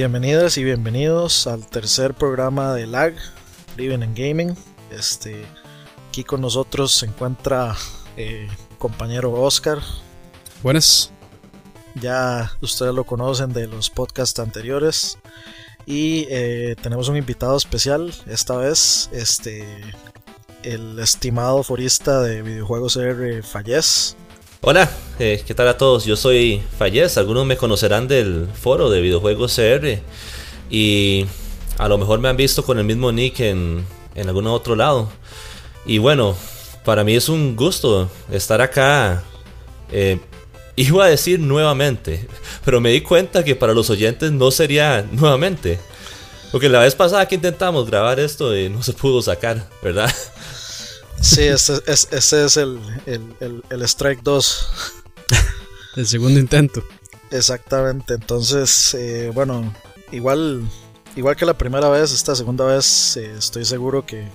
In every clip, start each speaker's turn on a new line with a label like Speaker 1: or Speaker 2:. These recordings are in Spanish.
Speaker 1: Bienvenidas y bienvenidos al tercer programa de LAG, Living and Gaming. Este, aquí con nosotros se encuentra eh, compañero Oscar.
Speaker 2: Buenas.
Speaker 1: Ya ustedes lo conocen de los podcasts anteriores. Y eh, tenemos un invitado especial esta vez, este, el estimado forista de videojuegos R, Fallez.
Speaker 3: Hola, eh, ¿qué tal a todos? Yo soy Fallez, algunos me conocerán del foro de videojuegos CR y a lo mejor me han visto con el mismo nick en, en algún otro lado. Y bueno, para mí es un gusto estar acá. Eh, iba a decir nuevamente, pero me di cuenta que para los oyentes no sería nuevamente. Porque la vez pasada que intentamos grabar esto eh, no se pudo sacar, ¿verdad?
Speaker 1: Sí, ese, es, el, el, Strike 2.
Speaker 2: el segundo intento.
Speaker 1: Exactamente, entonces, eh, bueno, igual, igual que la primera vez, esta segunda vez eh, estoy seguro que,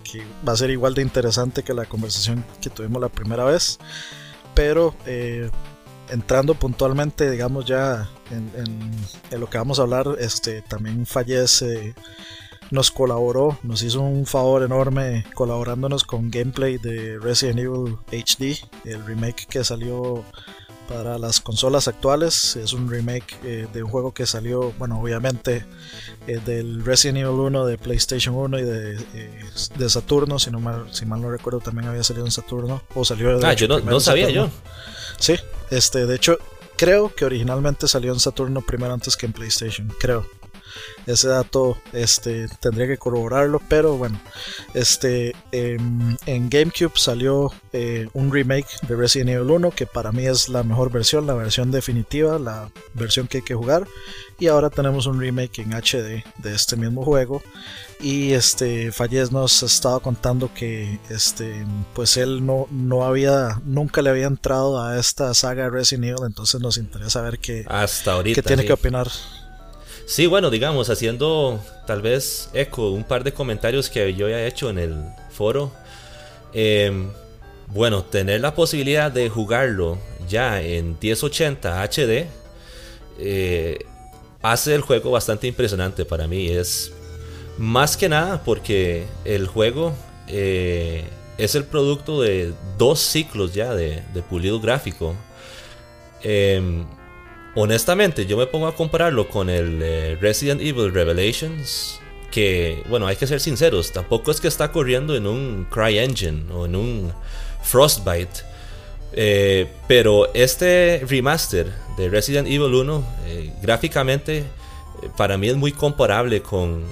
Speaker 1: va a ser igual de interesante que la conversación que tuvimos la primera vez, pero eh, entrando puntualmente, digamos ya en, en, lo que vamos a hablar, este también fallece nos colaboró, nos hizo un favor enorme colaborándonos con gameplay de Resident Evil HD, el remake que salió para las consolas actuales. Es un remake eh, de un juego que salió, bueno, obviamente eh, del Resident Evil 1 de PlayStation 1 y de, eh, de Saturno, si, no mal, si mal no recuerdo también había salido en Saturno, o salió
Speaker 3: Ah, yo no, sabía yo.
Speaker 1: Sí, este, de hecho, creo que originalmente salió en Saturno primero antes que en PlayStation, creo. Ese dato este, tendría que corroborarlo, pero bueno, este, em, en GameCube salió eh, un remake de Resident Evil 1 que para mí es la mejor versión, la versión definitiva, la versión que hay que jugar. Y ahora tenemos un remake en HD de este mismo juego. Y este Fallez nos estaba contando que este pues él no, no había nunca le había entrado a esta saga Resident Evil, entonces nos interesa ver qué,
Speaker 3: Hasta ahorita,
Speaker 1: qué tiene que opinar.
Speaker 3: Sí, bueno, digamos, haciendo tal vez eco un par de comentarios que yo ya he hecho en el foro. Em, bueno, tener la posibilidad de jugarlo ya en 1080 HD eh, hace el juego bastante impresionante para mí. Es más que nada porque el juego eh, es el producto de dos ciclos ya de, pulido gráfico. Em, honestamente, yo me pongo a compararlo con el eh, Resident Evil Revelations. Que, bueno, hay que ser sinceros, tampoco es que está corriendo en un CryEngine o en un Frostbite. Eh, pero este remaster de Resident Evil 1, eh, gráficamente, para mí es muy comparable con,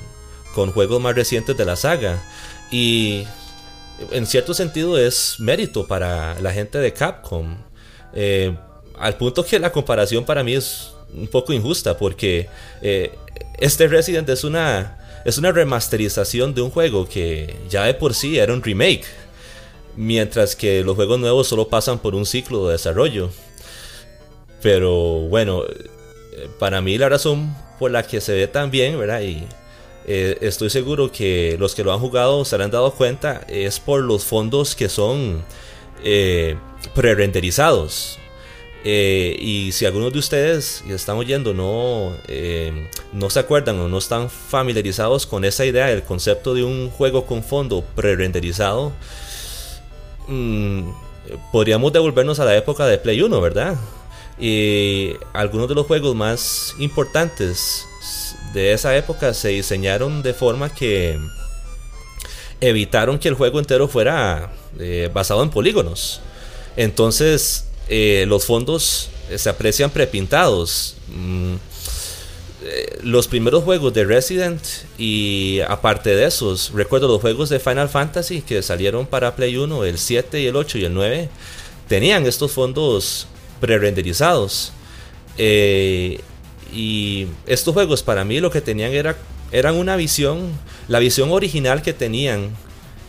Speaker 3: con juegos más recientes de la saga. Y en cierto sentido es mérito para la gente de Capcom al punto que la comparación para mí es un poco injusta porque eh, este Resident es una es una remasterización de un juego que ya de por sí era un remake, mientras que los juegos nuevos solo pasan por un ciclo de desarrollo. Pero bueno, eh, para mí la razón por la que se ve tan bien, ¿verdad? Y eh, estoy seguro que los que lo han jugado se han dado cuenta es por los fondos que son pre-renderizados. Eh, y si algunos de ustedes que están oyendo no, eh, no se acuerdan o no están familiarizados con esa idea, el concepto de un juego con fondo pre-renderizado, mm, podríamos devolvernos a la época de Play 1, ¿verdad? Y algunos de los juegos más importantes de esa época se diseñaron de forma que evitaron que el juego entero fuera eh, basado en polígonos. Entonces, eh, los fondos eh, se aprecian prepintados. Mm, eh, los primeros juegos de Resident y aparte de esos, recuerdo los juegos de Final Fantasy que salieron para Play 1, el 7 y el 8 y el 9, tenían estos fondos pre-renderizados. y estos juegos para mí lo que tenían era eran una visión, la visión original que tenían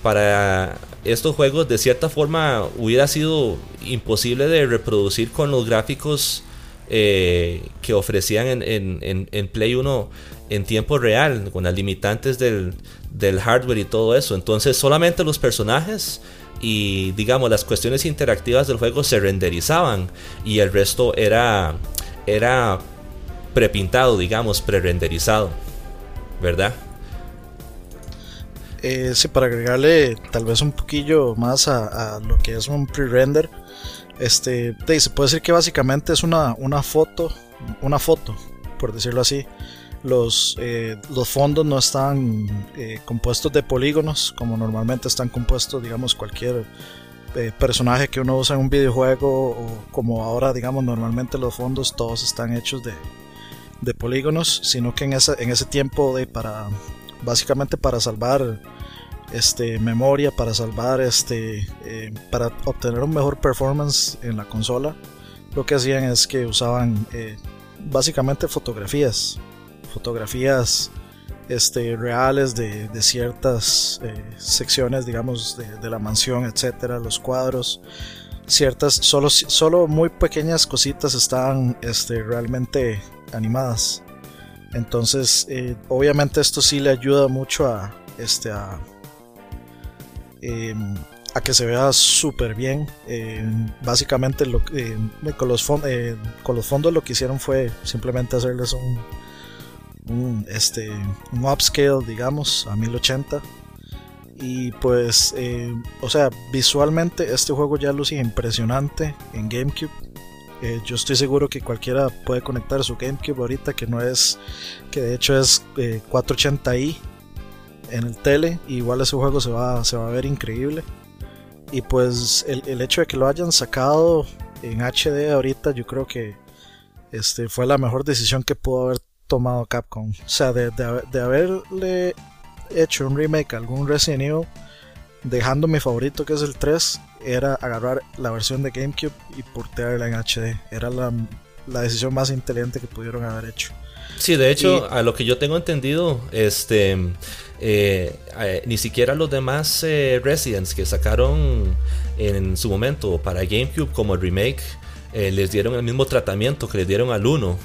Speaker 3: para estos juegos de cierta forma hubiera sido imposible de reproducir con los gráficos eh, que ofrecían en, Play 1 en tiempo real, con las limitantes del, hardware y todo eso. Entonces solamente los personajes y digamos las cuestiones interactivas del juego se renderizaban y el resto era, era prepintado, digamos, pre-renderizado, ¿verdad?
Speaker 1: Eh, sí, para agregarle tal vez un poquillo más a, lo que es un pre-render, este, se puede decir que básicamente es una, una foto, una foto, por decirlo así. Los, eh, los fondos no están eh, compuestos de polígonos como normalmente están compuestos, digamos, cualquier personaje que uno usa en un videojuego o como ahora, digamos, normalmente los fondos todos están hechos de, de polígonos, sino que en ese, en ese tiempo de para básicamente para salvar este memoria, para salvar este eh, para obtener un mejor performance en la consola, lo que hacían es que usaban eh, básicamente fotografías, fotografías este, reales de, ciertas eh, secciones, digamos, de, la mansión, etcétera, los cuadros, ciertas, solo, solo muy pequeñas cositas estaban este, realmente animadas. Entonces, eh, obviamente esto sí le ayuda mucho a, este, a, em, a que se vea súper bien. Em, básicamente lo, em, con, los con los fondos lo que hicieron fue simplemente hacerles un, un, este, un upscale, digamos, a 1080. Y pues, o sea, visualmente este juego ya luce impresionante en GameCube. Eh, yo estoy seguro que cualquiera puede conectar su GameCube ahorita, que no es, que de hecho es 480i eh, en el tele. igual ese juego se va, se va a ver increíble. Y pues el, hecho de que lo hayan sacado en HD ahorita, yo creo que este, fue la mejor decisión que pudo haber tomado Capcom. O sea, de, de haberle hecho un remake a algún Resident Evil, dejando mi favorito que es el 3, era agarrar la versión de GameCube y portearla en HD. Era la, decisión más inteligente que pudieron haber hecho.
Speaker 3: Sí, de hecho, a lo que yo tengo entendido, este, eh, eh, ni siquiera los demás eh, Residents que sacaron en su momento para GameCube como remake les dieron el mismo tratamiento que les dieron al 1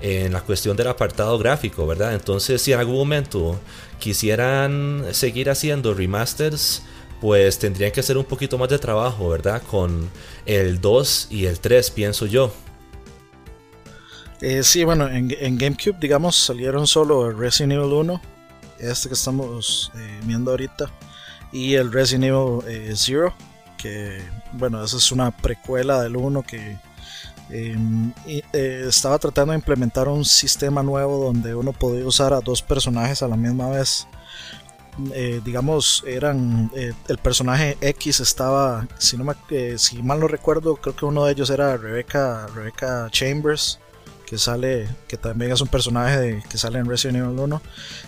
Speaker 3: en la cuestión del apartado gráfico, ¿verdad? Entonces, si en algún momento quisieran seguir haciendo remasters, pues tendrían que hacer un poquito más de trabajo, ¿verdad? Con el 2 y el 3, pienso yo.
Speaker 1: Eh, sí, bueno, en, GameCube, digamos, salieron solo Resident Evil 1, este que estamos eh, viendo ahorita, y el Resident Evil 0, eh, que, bueno, esa es una precuela del 1 que em, estaba tratando de implementar un sistema nuevo donde uno podía usar a dos personajes a la misma vez. Eh, digamos, eran eh, el personaje X estaba, si no eh, si mal no recuerdo, creo que uno de ellos era Rebecca, Rebecca Chambers, que sale, que también es un personaje que sale en Resident Evil 1,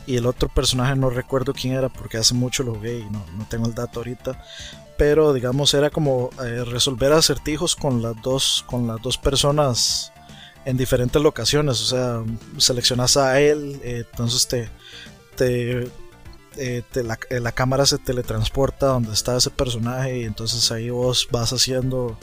Speaker 1: y el otro personaje no recuerdo quién era porque hace mucho lo jugué y no, no tengo el dato ahorita, pero digamos era como resolver acertijos con las dos, con las dos personas en diferentes locaciones, o sea, seleccionas a él, entonces te eh, eh, la, cámara se teletransporta donde está ese personaje y entonces ahí vos vas haciendo,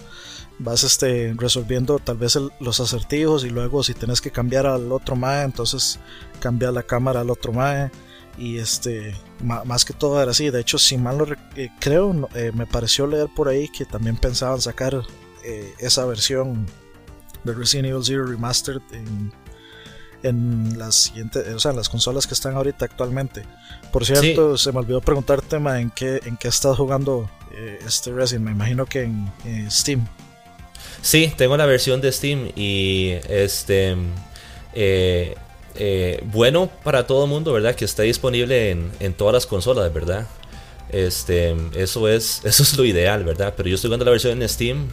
Speaker 1: vas este, resolviendo tal vez los acertijos y luego si tienes que cambiar al otro mae, entonces cambia la cámara al otro mae y este más que todo era así. De hecho si mal no eh, creo me pareció leer por ahí que también pensaban sacar esa versión de Resident Evil Zero Remastered en las siguientes, o sea, las consolas que están ahorita actualmente. Por cierto, se me olvidó preguntarte, ma, ¿en qué, en qué estás jugando eh, este Resident? Me imagino que en Steam.
Speaker 3: Sí, tengo la versión de Steam y este eh, eh, bueno para todo el mundo, ¿verdad? Que está disponible en, en, todas las consolas, ¿verdad? Este, eso es, eso es lo ideal, ¿verdad? Pero yo estoy jugando la versión en Steam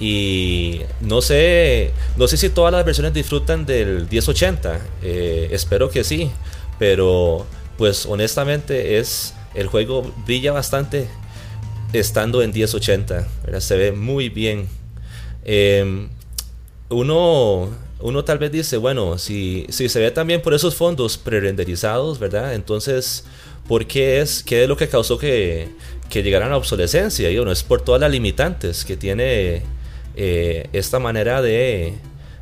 Speaker 3: y no sé, no sé si todas las versiones disfrutan del 1080. Eh, espero que sí. Pero pues honestamente es el juego brilla bastante estando en 1080. Se ve muy bien. Em, uno, uno tal vez dice, bueno, si, si se ve también por esos fondos pre-renderizados, ¿verdad? Entonces, ¿por qué es? ¿Qué es lo que causó que, que llegaran a obsolescencia? Y bueno, es por todas las limitantes que tiene eh, esta manera de,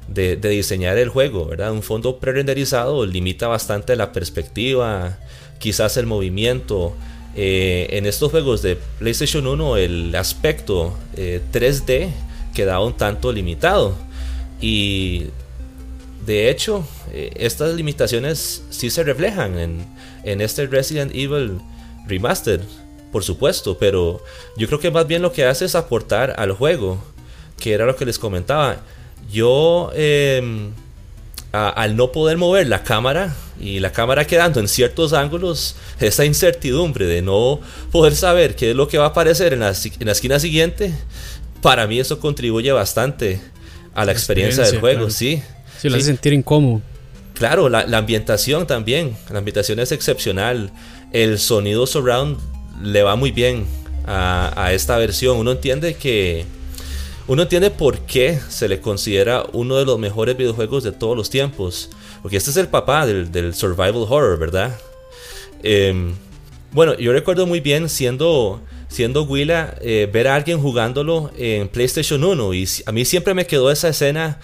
Speaker 3: diseñar el juego. Un fondo pre-renderizado limita bastante la perspectiva, quizás el movimiento. Eh, en estos juegos de PlayStation 1 el aspecto 3D eh, quedaba un tanto limitado. Y de hecho, estas limitaciones sí se reflejan en, en este Resident Evil Remastered, por supuesto, pero yo creo que más bien lo que hace es aportar al juego, que era lo que les comentaba. Yo, em, al no poder mover la cámara y la cámara quedando en ciertos ángulos, esa incertidumbre de no poder saber qué es lo que va a aparecer en la, en la esquina siguiente, para mí eso contribuye bastante a la, experiencia, del juego, sí.
Speaker 2: Sí, lo hace sentir incómodo.
Speaker 3: Claro, la, la, ambientación también. La ambientación es excepcional. El sonido surround le va muy bien a, a esta versión. Uno entiende que uno entiende por qué se le considera uno de los mejores videojuegos de todos los tiempos. Porque este es el papá del, survival horror, ¿verdad? Em, bueno, yo recuerdo muy bien siendo, siendo Willa eh, ver a alguien jugándolo en PlayStation 1 y a mí siempre me quedó esa escena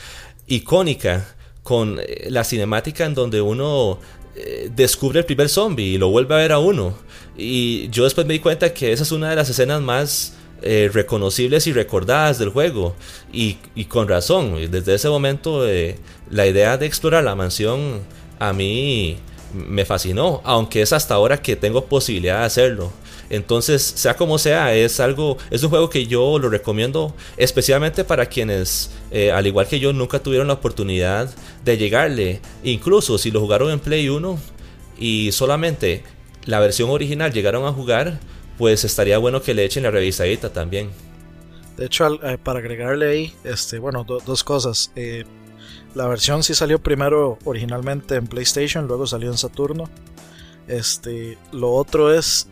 Speaker 3: icónica con eh, la cinemática en donde uno eh, descubre el primer zombie y lo vuelve a ver a uno. Y yo después me di cuenta que esa es una de las escenas más eh, reconocibles y recordadas del juego. Y, con razón, desde ese momento eh, la idea de explorar la mansión a mí me fascinó, aunque es hasta ahora que tengo posibilidad de hacerlo. Entonces, sea como sea, es algo, es un juego que yo lo recomiendo especialmente para quienes, eh, al igual que yo, nunca tuvieron la oportunidad de llegarle. Incluso si lo jugaron en Play 1 y solamente la versión original llegaron a jugar, pues estaría bueno que le echen la revisadita también.
Speaker 1: De hecho, eh, para agregarle ahí, este, bueno, dos cosas. Eh, la versión sí salió primero originalmente en PlayStation, luego salió en Saturno. Este, lo otro es,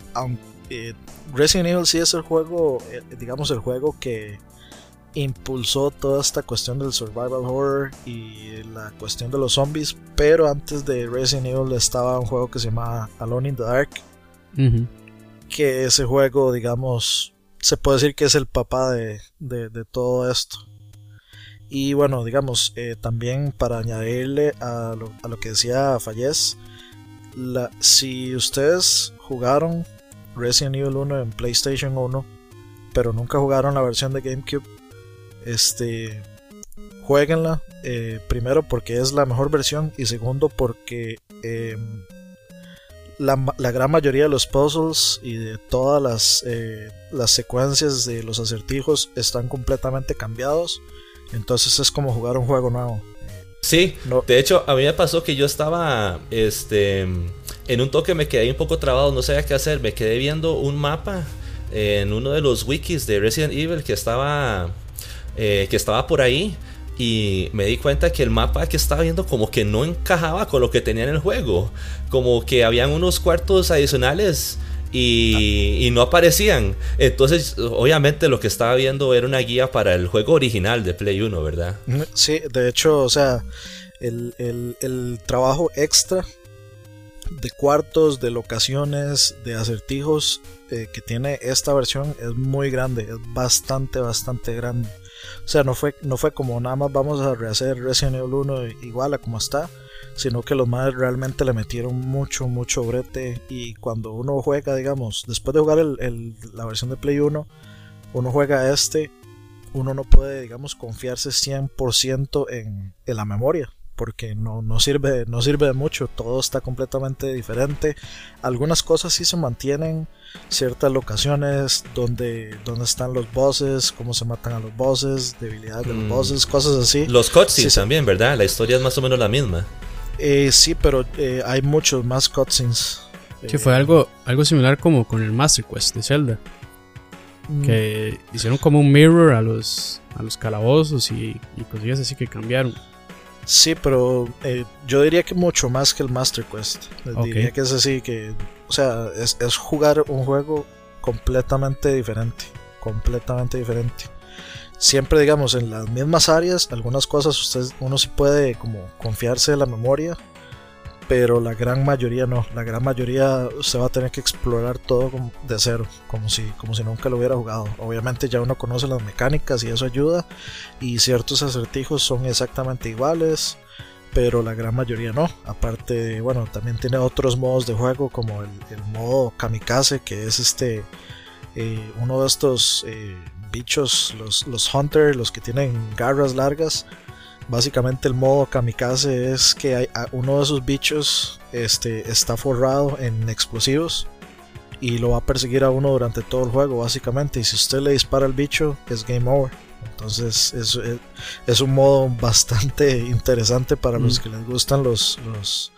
Speaker 1: eh, Resident Evil sí es el juego, digamos el juego que impulsó toda esta cuestión del survival horror y la cuestión de los zombies, pero antes de Resident Evil estaba un juego que se llama Alone in the Dark, que ese juego, digamos, se puede decir que es el papá de, todo esto. Y bueno, digamos, eh, también para añadirle a lo, que decía Fallez, la, si ustedes jugaron Resident Evil 1 en PlayStation 1, pero nunca jugaron la versión de GameCube, este, jueguenla. Eh, primero porque es la mejor versión y segundo porque em, la, gran mayoría de los puzzles y de todas las, eh, las secuencias de los acertijos están completamente cambiados. Entonces es como jugar un juego nuevo.
Speaker 3: Sí, de hecho a mí me pasó que yo estaba este, en un toque me quedé un poco trabado, no sabía qué hacer, me quedé viendo un mapa en uno de los wikis de Resident Evil que estaba, eh, que estaba por ahí y me di cuenta que el mapa que estaba viendo como que no encajaba con lo que tenía en el juego. Como que habían unos cuartos adicionales y, no aparecían. Entonces, obviamente lo que estaba viendo era una guía para el juego original de Play 1, ¿verdad?
Speaker 1: Sí, de hecho, o sea, el, el trabajo extra de cuartos, de locaciones, de acertijos eh, que tiene esta versión es muy grande, es bastante, bastante grande. O sea, no fue, no fue como nada más vamos a rehacer Resident Evil 1 igual a como está, sino que los madres realmente le metieron mucho, mucho brete. Y cuando uno juega, digamos, después de jugar el, la versión de Play 1, uno juega este, uno no puede, digamos, confiarse 100% en, en la memoria porque no, no, sirve, no sirve de mucho, todo está completamente diferente. Algunas cosas sí se mantienen, ciertas locaciones, donde, donde están los bosses, cómo se matan a los bosses, debilidades de los mm. bosses, cosas así.
Speaker 3: Los cutscenes también, ¿verdad? La historia es más o menos la misma.
Speaker 1: Eh, sí, pero eh, hay muchos más cutscenes.
Speaker 2: Sí, fue algo, algo similar como con el Master Quest de Zelda. Mm. Que hicieron como un mirror a los, a los calabozos y, y cosillas así que cambiaron.
Speaker 1: Sí, pero eh, yo diría que mucho más que el Master Quest. Diría que es así, que, o sea, es, jugar un juego completamente diferente. Completamente diferente. Siempre, digamos, en las mismas áreas, algunas cosas usted, uno sí puede como confiarse en la memoria pero la gran mayoría no. La gran mayoría se va a tener que explorar todo de cero, como si, como si nunca lo hubiera jugado. Obviamente ya uno conoce las mecánicas y eso ayuda, y ciertos acertijos son exactamente iguales, pero la gran mayoría no. Aparte, bueno, también tiene otros modos de juego como el, modo kamikaze, que es este eh, uno de estos eh, bichos, los, los hunters, los que tienen garras largas básicamente el modo kamikaze es que hay, uno de esos bichos este, está forrado en explosivos y lo va a perseguir a uno durante todo el juego básicamente y si usted le dispara al bicho es game over entonces es, es, un modo bastante interesante para los mm. que les gustan los, los,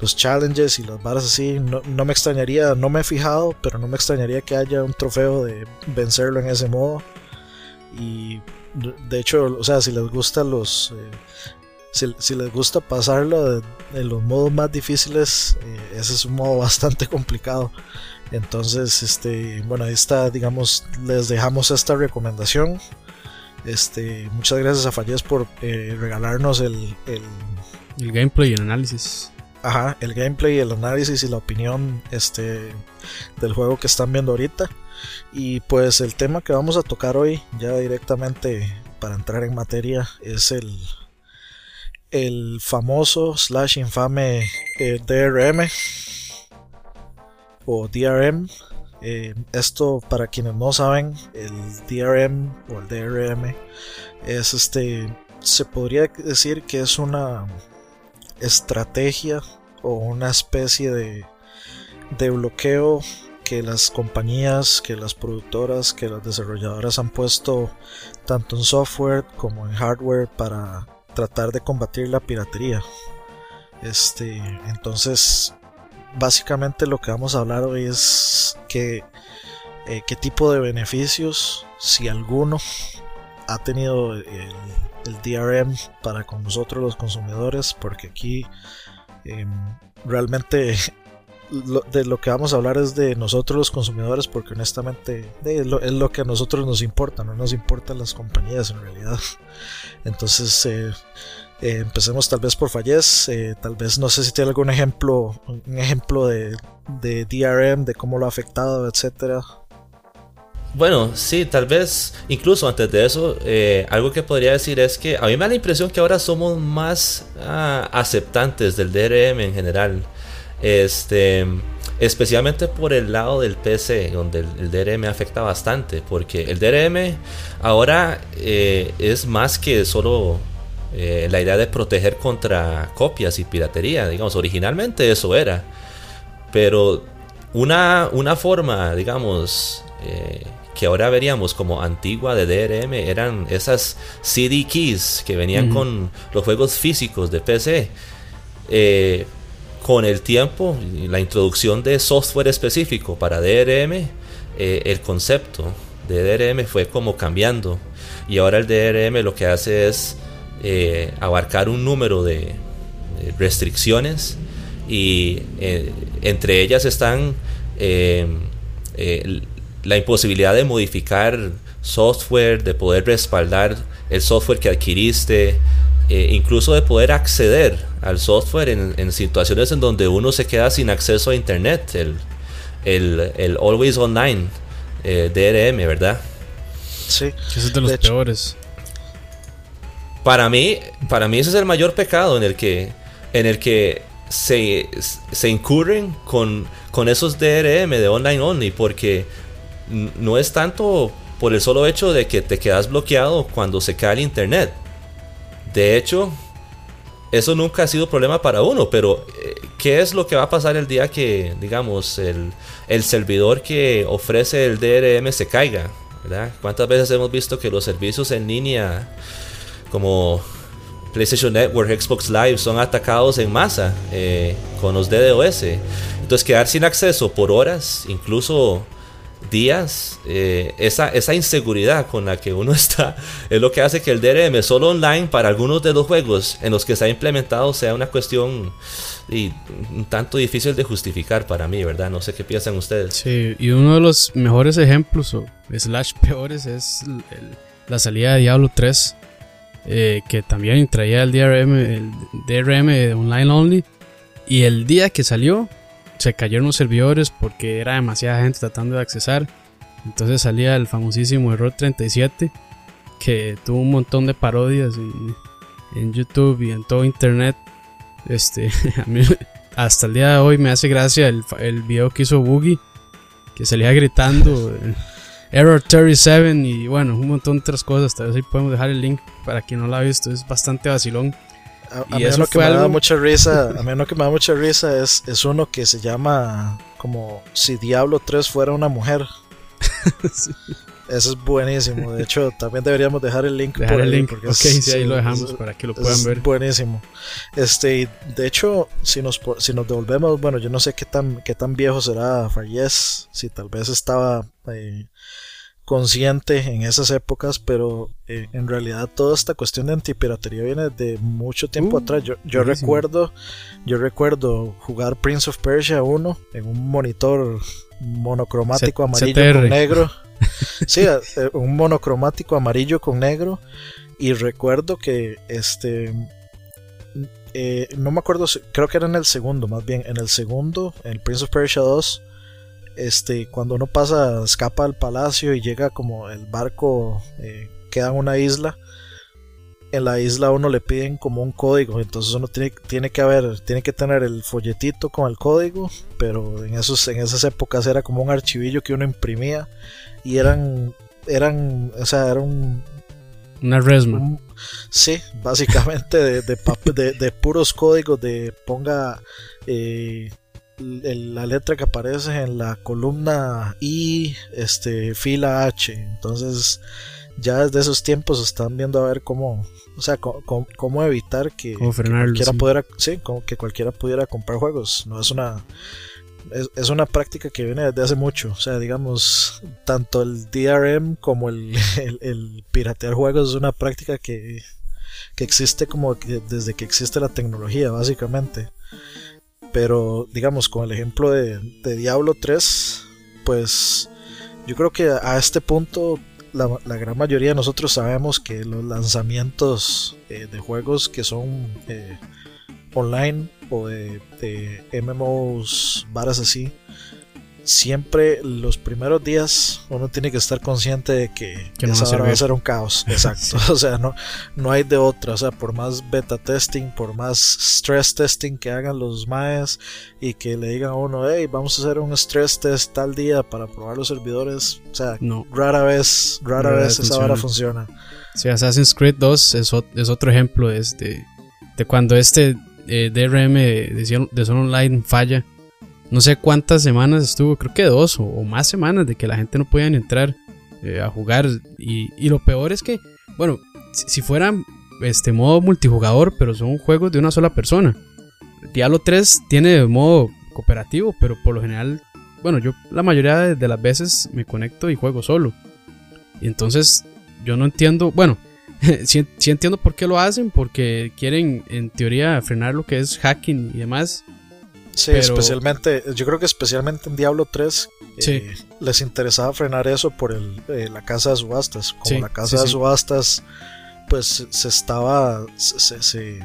Speaker 1: los, challenges y las barras así. No, no, me extrañaría, no me he fijado, pero no me extrañaría que haya un trofeo de vencerlo en ese modo. Y de hecho, o sea, si les gusta los... Eh, si, les gusta pasarlo de, los modos más difíciles, eh, ese es un modo bastante complicado. Entonces, este, bueno, ahí está, digamos, les dejamos esta recomendación. Este, muchas gracias a Fallez por eh, regalarnos el, el,
Speaker 2: gameplay y el análisis.
Speaker 1: Ajá, el gameplay, el análisis y la opinión este, del juego que están viendo ahorita. Y pues el tema que vamos a tocar hoy, ya directamente para entrar en materia, es el, el famoso slash infame eh, DRM o DRM eh, esto, para quienes no saben, el DRM o el DRM es este, se podría decir que es una estrategia o una especie de, de bloqueo que las compañías, que las productoras, que las desarrolladoras han puesto tanto en software como en hardware para tratar de combatir la piratería. Este, entonces básicamente lo que vamos a hablar hoy es que, eh, qué tipo de beneficios, si alguno, ha tenido el, DRM para con nosotros los consumidores, porque aquí em, realmente de lo que vamos a hablar es de nosotros los consumidores, porque honestamente es, lo, que a nosotros nos importa, no nos importan las compañías en realidad. Entonces, eh, eh, empecemos tal vez por Fallez, eh, tal vez no sé si tiene algún ejemplo, un ejemplo de, de DRM, de cómo lo ha afectado, etcétera.
Speaker 3: Bueno, sí, tal vez incluso antes de eso, algo que podría decir es que a mí me da la impresión que ahora somos más ah, aceptantes del DRM en general. Este, especialmente por el lado del PC, donde el, DRM afecta bastante, porque el DRM ahora es más que solo eh, la idea de proteger contra copias y piratería, digamos, originalmente eso era. Pero una, una forma, digamos, eh, que ahora veríamos como antigua de DRM eran esas CD keys que venían con los juegos físicos de PC. Eh, con el tiempo, la introducción de software específico para DRM, el concepto de DRM fue como cambiando. Y ahora el DRM lo que hace es eh, abarcar un número de, restricciones y eh, entre ellas están eh, la imposibilidad de modificar software, de poder respaldar el software que adquiriste, incluso de poder acceder al software en, situaciones en donde uno se queda sin acceso a internet, el, el, el Always Online DRM, ¿verdad?
Speaker 2: Sí, es de los peores.
Speaker 3: Para mí, para mí ese es el mayor pecado en el que, en el que se, se incurren con, con esos DRM de online only, porque no es tanto por el solo hecho de que te quedas bloqueado cuando se cae el internet. De hecho, eso nunca ha sido problema para uno, pero eh, ¿qué es lo que va a pasar el día que, digamos, el, el servidor que ofrece el DRM se caiga? ¿Cuántas veces hemos visto que los servicios en línea como PlayStation Network, Xbox Live son atacados en masa eh, con los DDoS. Entonces quedar sin acceso por horas, incluso días, eh, esa, esa inseguridad con la que uno está es lo que hace que el DRM solo online para algunos de los juegos en los que se ha implementado sea una cuestión y un tanto difícil de justificar para mí, ¿verdad? No sé qué piensan ustedes.
Speaker 2: Sí, y uno de los mejores ejemplos o slash peores es la salida de Diablo 3 eh, que también traía el DRM, DRM online only. Y el día que salió, se cayeron los servidores porque era demasiada gente tratando de accesar. Entonces salía el famosísimo error 37, que tuvo un montón de parodias en, YouTube y en todo internet. Este, hasta el día de hoy me hace gracia el, el video que hizo Boogie, que salía gritando Error 37 y bueno, un montón de otras cosas. Tal vez ahí podemos dejar el link para quien no la ha visto. Es bastante vacilón.
Speaker 1: A, a mí lo que me da mucha risa, a mí lo que me da mucha risa es, es uno que se llama como si Diablo 3 fuera una mujer. sí. Eso es buenísimo. De hecho, también deberíamos dejar el link.
Speaker 2: Dejar el link. Porque ok, sí, ahí lo dejamos para que lo puedan ver.
Speaker 1: Buenísimo. Este, de hecho, si nos, si nos devolvemos, bueno, yo no sé qué tan, qué tan viejo será Fayez, si tal vez estaba eh, consciente en esas épocas, pero eh, en realidad toda esta cuestión de antipiratería viene de mucho tiempo uh, atrás. Yo, yo recuerdo, yo recuerdo jugar Prince of Persia 1 en un monitor monocromático amarillo con negro. Sí, eh, un monocromático amarillo con negro. Y recuerdo que este. Eh, no me acuerdo, creo que era en el segundo, más bien. En el segundo, en el Prince of Persia 2. Este, cuando uno pasa, escapa al palacio y llega como el barco, eh, queda en una isla. En la isla uno le piden como un código, entonces uno tiene, tiene que haber, tiene que tener el folletito con el código, pero en esos, en esas épocas era como un archivillo que uno imprimía y eran, eran, o sea, era un...
Speaker 2: Una resma.
Speaker 1: sí, básicamente de, de, de, puros códigos de ponga eh, la letra que aparece en la columna I, este, fila H. Entonces, ya desde esos tiempos están viendo a ver cómo, o sea, cómo, evitar que, cualquiera pudiera, sí, como que cualquiera pudiera comprar juegos. No es una es, una práctica que viene desde hace mucho. O sea, digamos, tanto el DRM como el, el, piratear juegos es una práctica que, que existe como desde que existe la tecnología, básicamente. Pero, digamos, con el ejemplo de, de Diablo 3, pues yo creo que a este punto la, gran mayoría de nosotros sabemos que los lanzamientos eh, de juegos que son eh, online o de, de MMOs, varas así, siempre los primeros días uno tiene que estar consciente de que,
Speaker 2: que no
Speaker 1: va a ser un caos. Exacto. O sea, no, no hay de otra. O sea, por más beta testing, por más stress testing que hagan los maes y que le digan a uno, hey, vamos a hacer un stress test tal día para probar los servidores. O sea, no. rara vez, rara, vez esa vara funciona.
Speaker 2: Sí, Assassin's Creed 2 es, es otro ejemplo de, de cuando este eh, DRM de, de Online falla, no sé cuántas semanas estuvo, creo que dos o, más semanas de que la gente no podía entrar eh, a jugar. Y, lo peor es que, bueno, si, fuera este modo multijugador, pero son juegos de una sola persona. Diablo 3 tiene modo cooperativo, pero por lo general, bueno, yo la mayoría de las veces me conecto y juego solo. Y entonces yo no entiendo, bueno, sí, entiendo por qué lo hacen, porque quieren en teoría frenar lo que es hacking y demás.
Speaker 1: Sí, especialmente, yo creo que especialmente en Diablo 3 eh, les interesaba frenar eso por el, eh, la casa de subastas. Como la casa de subastas, pues se estaba, se, se,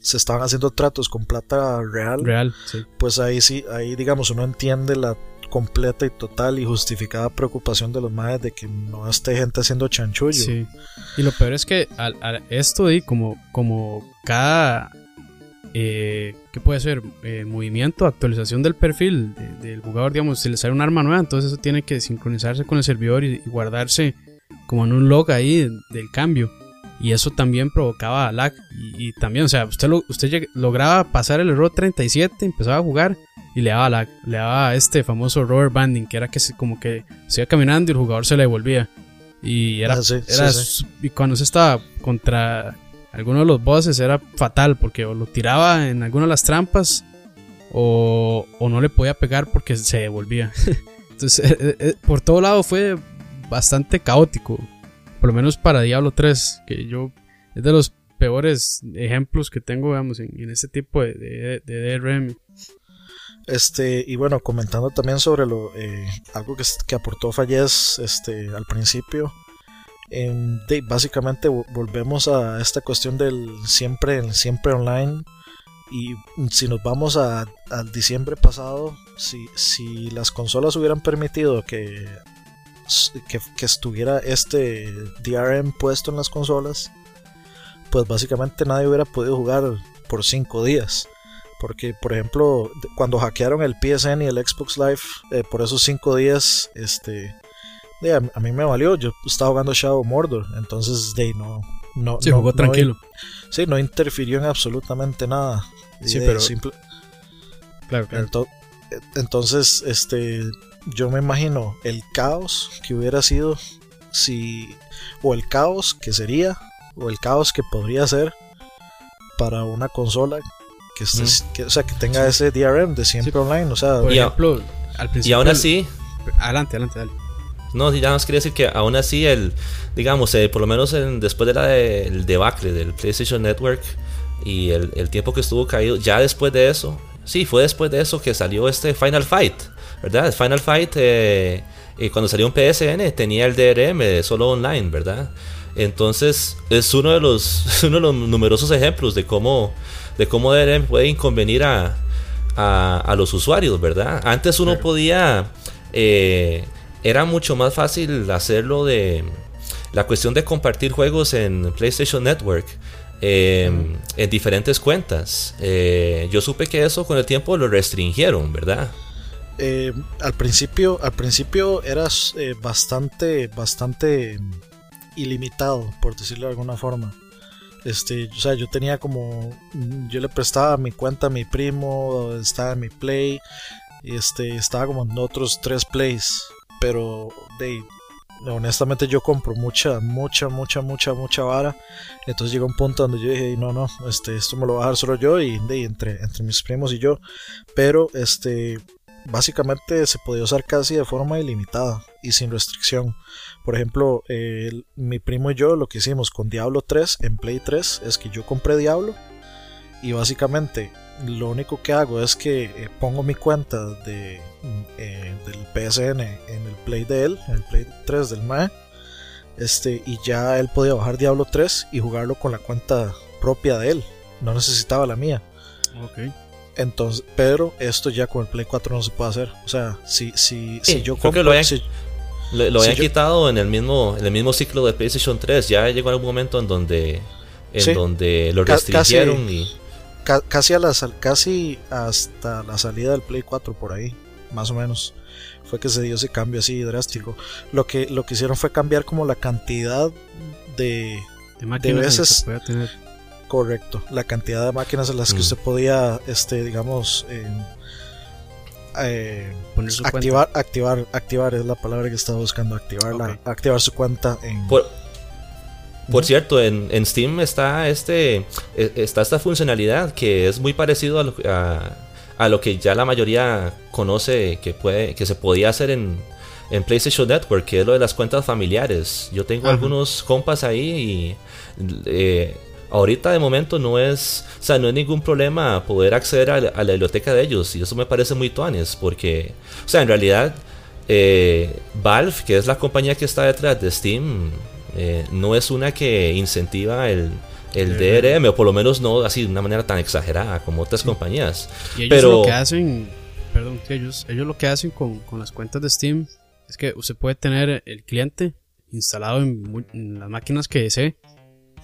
Speaker 1: se, estaban haciendo tratos con plata real.
Speaker 2: Real,
Speaker 1: Pues ahí sí, ahí digamos uno entiende la completa y total y justificada preocupación de los madres de que no esté gente haciendo chanchullo.
Speaker 2: Sí. Y lo peor es que a, esto de como, como cada eh, ¿qué puede ser? Eh, movimiento, actualización del perfil del jugador, digamos, si le sale un arma nueva, entonces eso tiene que sincronizarse con el servidor y, guardarse como en un log ahí del cambio. Y eso también provocaba lag. Y, también, o sea, usted, lo, usted lograba pasar el error 37, empezaba a jugar y le daba, la, le daba este famoso rubber banding, que era que se, como que se iba caminando y el jugador se le devolvía. Y era, ah, era y cuando se estaba contra alguno de los bosses era fatal porque o lo tiraba en alguna de las trampas o, no le podía pegar porque se devolvía. Entonces, eh, eh, eh, por todo lado fue bastante caótico. Por lo menos para Diablo 3, que yo es de los peores ejemplos que tengo, digamos, en, en este tipo de, DRM.
Speaker 1: Este, y bueno, comentando también sobre lo, algo que, que, aportó Fallez este, al principio. De, básicamente volvemos a esta cuestión del siempre, siempre online. Y si nos vamos a, al diciembre pasado, si, si las consolas hubieran permitido que, que, estuviera este DRM puesto en las consolas, pues básicamente nadie hubiera podido jugar por 5 días. Porque, por ejemplo, cuando hackearon el PSN y el Xbox Live, eh, por esos cinco días, este, a, mí me valió. Yo estaba jugando Shadow Mordor, entonces de no. no
Speaker 2: sí, jugó tranquilo.
Speaker 1: sí, no interfirió en absolutamente nada.
Speaker 2: Sí, pero. Simple,
Speaker 1: claro, claro. entonces, este. Yo me imagino el caos que hubiera sido si. O el caos que sería. O el caos que podría ser. Para una consola que, que, o sea, que tenga ese DRM de siempre online. O sea,
Speaker 3: por ejemplo, al principio. Y aún así.
Speaker 2: Adelante, adelante, dale.
Speaker 3: No, ya más quería decir que aún así, el, digamos, eh, por lo menos después de la del debacle del PlayStation Network y el, tiempo que estuvo caído, ya después de eso, sí, fue después de eso que salió este Final Fight, ¿verdad? Final Fight, eh, eh, cuando salió un PSN, tenía el DRM solo online, ¿verdad? Entonces, es uno de los, uno de los numerosos ejemplos de cómo, de cómo DRM puede inconvenir a, a, los usuarios, ¿verdad? Antes uno podía era mucho más fácil hacerlo de la cuestión de compartir juegos en PlayStation Network. Em, en diferentes cuentas. Eh, yo supe que eso con el tiempo lo restringieron, ¿verdad?
Speaker 1: Eh, al principio, al principio eras eh, bastante, bastante ilimitado, por decirlo de alguna forma. Este, o sea, yo tenía como, yo le prestaba mi cuenta a mi primo, estaba en mi play, y este, estaba como en otros tres plays pero de honestamente yo compro mucha, mucha, mucha, mucha, mucha vara. Entonces llegó un punto donde yo dije, no, no, este, esto me lo voy a dejar solo yo y de, entre, entre mis primos y yo. Pero este, básicamente se podía usar casi de forma ilimitada y sin restricción. Por ejemplo, mi primo y yo lo que hicimos con Diablo 3 en Play 3 es que yo compré Diablo y básicamente lo único que hago es que eh, pongo mi cuenta de, eh, del PSN en el Play de él, en el Play 3 del MAE, este, y ya él podía bajar Diablo 3 y jugarlo con la cuenta propia de él, no necesitaba la mía.
Speaker 2: Ok.
Speaker 1: Entonces, pero esto ya con el Play 4 no se puede hacer. O sea, si, si, si yo
Speaker 3: compro, lo hayan, lo, quitado en el mismo en el mismo ciclo de PlayStation 3. Ya llegó algún momento en donde en donde lo restringieron y
Speaker 1: casi, a la, casi hasta la salida del Play 4 por ahí, más o menos. Fue que se dio ese cambio así drástico. Lo que, lo que hicieron fue cambiar como la cantidad de,
Speaker 2: de, veces.
Speaker 1: Correcto, la cantidad de máquinas en las que mm. usted podía, este, digamos, eh, activar, activar, activar es la palabra que estaba buscando, activar, activar su cuenta en.
Speaker 3: Por cierto, en, Steam está, este, e, está esta funcionalidad que es muy parecido a lo, que ya la mayoría conoce que, puede, que se podía hacer en, PlayStation Network, que es lo de las cuentas familiares. Yo tengo algunos compas ahí y eh, ahorita de momento no es, o sea, no es ningún problema poder acceder a, la biblioteca de ellos y eso me parece muy tuanes porque, o sea, en realidad eh, Valve, que es la compañía que está detrás de Steam, eh, no es una que incentiva el, el DRM, o por lo menos no así de una manera tan exagerada como otras compañías.
Speaker 2: Y ellos
Speaker 3: Pero
Speaker 2: lo que hacen, perdón, ellos, ellos lo que hacen con, las cuentas de Steam es que usted puede tener el cliente instalado en, las máquinas que desee,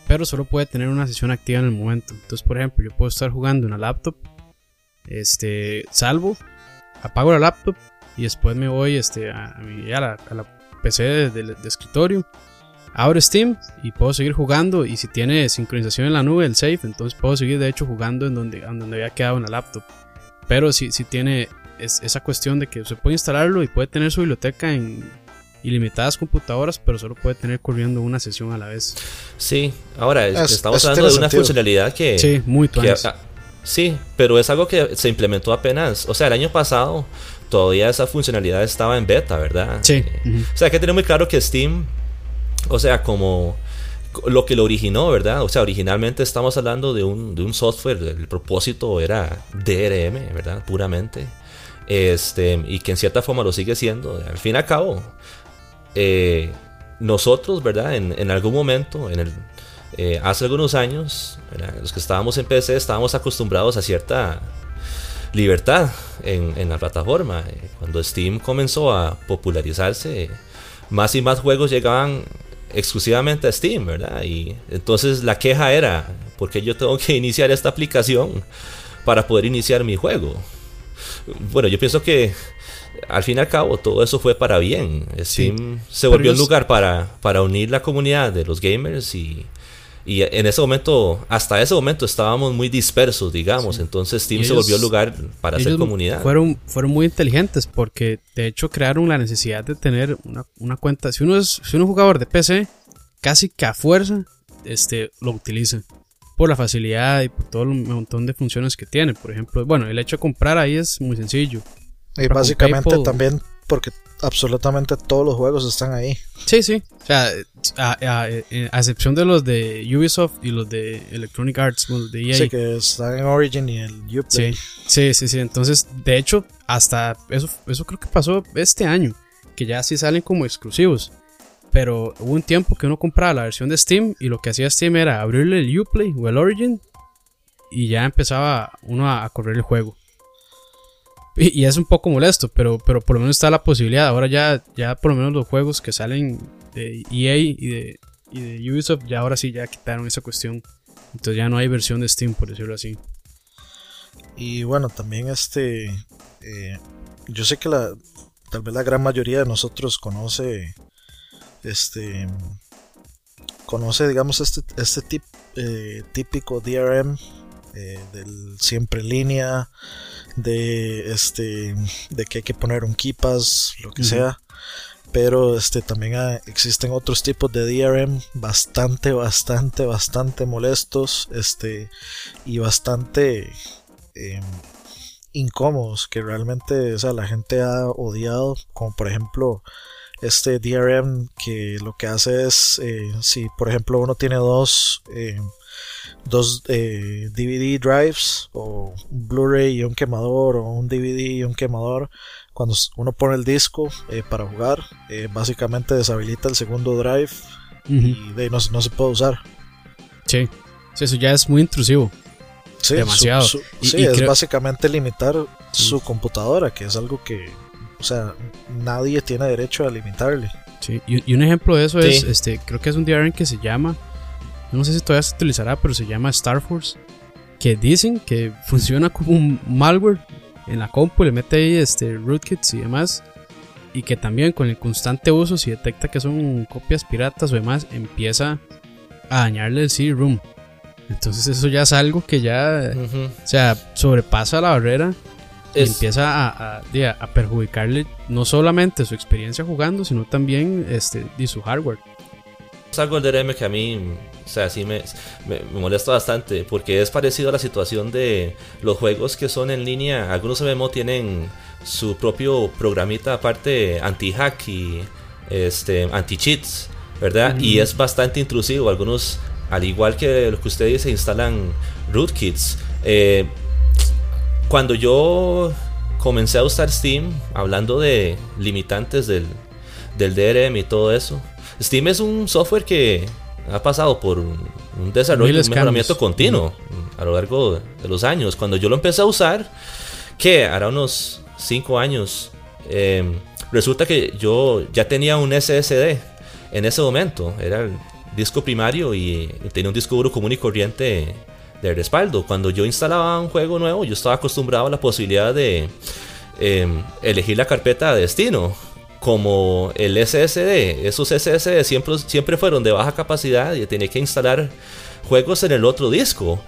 Speaker 2: pero solo puede tener una sesión activa en el momento. Entonces, por ejemplo, yo puedo estar jugando en una laptop, este, salvo, apago la laptop y después me voy este, a, la, PC de escritorio abro Steam y puedo seguir jugando y si tiene sincronización en la nube, el save, entonces puedo seguir de hecho jugando en donde, donde había quedado en la laptop. Pero si, si tiene esa cuestión de que se puede instalarlo y puede tener su biblioteca en ilimitadas computadoras, pero solo puede tener corriendo una sesión a la vez.
Speaker 3: Sí, ahora estamos hablando de una funcionalidad que...
Speaker 2: Sí, muy
Speaker 3: ah, Sí, pero es algo que se implementó apenas, o sea, el año pasado todavía esa funcionalidad estaba en beta, ¿verdad?
Speaker 2: Sí.
Speaker 3: O sea, hay que tener muy claro que Steam o sea, como lo que lo originó, ¿verdad? O sea, originalmente estamos hablando de un, software, el propósito era DRM, ¿verdad? Puramente. Este, y que en cierta forma lo sigue siendo. Al fin y al cabo, eh, nosotros, ¿verdad? En, algún momento, en el, eh, hace algunos años, los que estábamos en PC estábamos acostumbrados a cierta libertad en, en la plataforma. Eh, cuando Steam comenzó a popularizarse, más y más juegos llegaban exclusivamente a Steam, ¿verdad? Y entonces la queja era, ¿por qué yo tengo que iniciar esta aplicación para poder iniciar mi juego? Bueno, yo pienso que al fin y al cabo todo eso fue para bien. Steam se volvió un lugar para, para unir la comunidad de los gamers y, y en ese momento, hasta ese momento estábamos muy dispersos, digamos. Entonces Steam se volvió lugar para hacer comunidad.
Speaker 2: Fueron, fueron muy inteligentes porque de hecho crearon la necesidad de tener una, una cuenta. Si uno, es, si uno es jugador de PC, casi que a fuerza este, lo utiliza por la facilidad y por todo el montón de funciones que tiene. Por ejemplo, bueno, el hecho de comprar ahí es muy sencillo.
Speaker 1: Y básicamente también porque absolutamente todos los juegos están ahí.
Speaker 2: Sí, sí. O sea, a, excepción de los de Ubisoft y los de Electronic Arts, los de EA.
Speaker 1: Sí, que están en Origin y el Uplay.
Speaker 2: Sí, sí, sí, sí. Entonces, de hecho, hasta eso, eso creo que pasó este año, que ya sí salen como exclusivos. Pero hubo un tiempo que uno compraba la versión de Steam y lo que hacía Steam era abrirle el Uplay o el Origin y ya empezaba uno a, correr el juego. Y, es un poco molesto, pero, pero por lo menos está la posibilidad. Ahora ya, ya por lo menos los juegos que salen de EA y de, y de Ubisoft, ya ahora sí ya quitaron esa cuestión. Entonces ya no hay versión de Steam, por decirlo así.
Speaker 1: Y bueno, también este... Eh, yo sé que la, tal vez la gran mayoría de nosotros conoce este conoce digamos este, este tip, eh, típico DRM eh, del siempre en línea de este de que hay que poner un keepas lo que sea. Pero este también existen otros tipos de DRM bastante bastante bastante molestos este y bastante em, incómodos que realmente o sea, la gente ha odiado como por ejemplo este DRM que lo que hace es, eh, si por ejemplo uno tiene dos, eh, dos DVD eh, drives o un Blu-ray y un quemador o un DVD y un quemador, cuando uno pone el disco para jugar, básicamente deshabilita el segundo drive y de, no, no, se puede usar.
Speaker 2: Sí. eso ya es muy intrusivo.
Speaker 1: Sí, Demasiado. sí, es básicamente limitar su computadora, que es algo que o sea, nadie tiene derecho a limitarle.
Speaker 2: Sí, y, un ejemplo de eso es, este, creo que es un DRM que se llama, no sé si todavía se utilizará, pero se llama Star Force, que dicen que funciona como un malware en la compu, le mete ahí este, rootkits y demás, y que también con el constante uso, si detecta que son copias piratas o demás, empieza a dañarle el CD-ROOM. Entonces eso ya es algo que ya, o sea, sobrepasa la barrera empieza a, a, perjudicarle no solamente su experiencia jugando, sino también este, y su hardware.
Speaker 3: Es algo del DRM que a mí, o sea, sí me, me, molesta bastante, porque es parecido a la situación de los juegos que son en línea. Algunos MMO tienen su propio programita aparte anti-hack y este, anti-cheats, ¿verdad? Y es bastante intrusivo. Algunos, al igual que lo que usted dice, instalan rootkits. Eh, cuando yo comencé a usar Steam, hablando de limitantes del, del DRM y todo eso, Steam es un software que ha pasado por un, desarrollo, un mejoramiento continuo a lo largo de los años. Cuando yo lo empecé a usar, que hará unos 5 años, em, resulta que yo ya tenía un SSD en ese momento, era el disco primario y tenía un disco duro común y corriente de respaldo. Cuando yo instalaba un juego nuevo, yo estaba acostumbrado a la posibilidad de em, elegir la carpeta de destino. Como el SSD, esos SSD siempre, siempre fueron de baja capacidad y tenía que instalar juegos en el otro disco.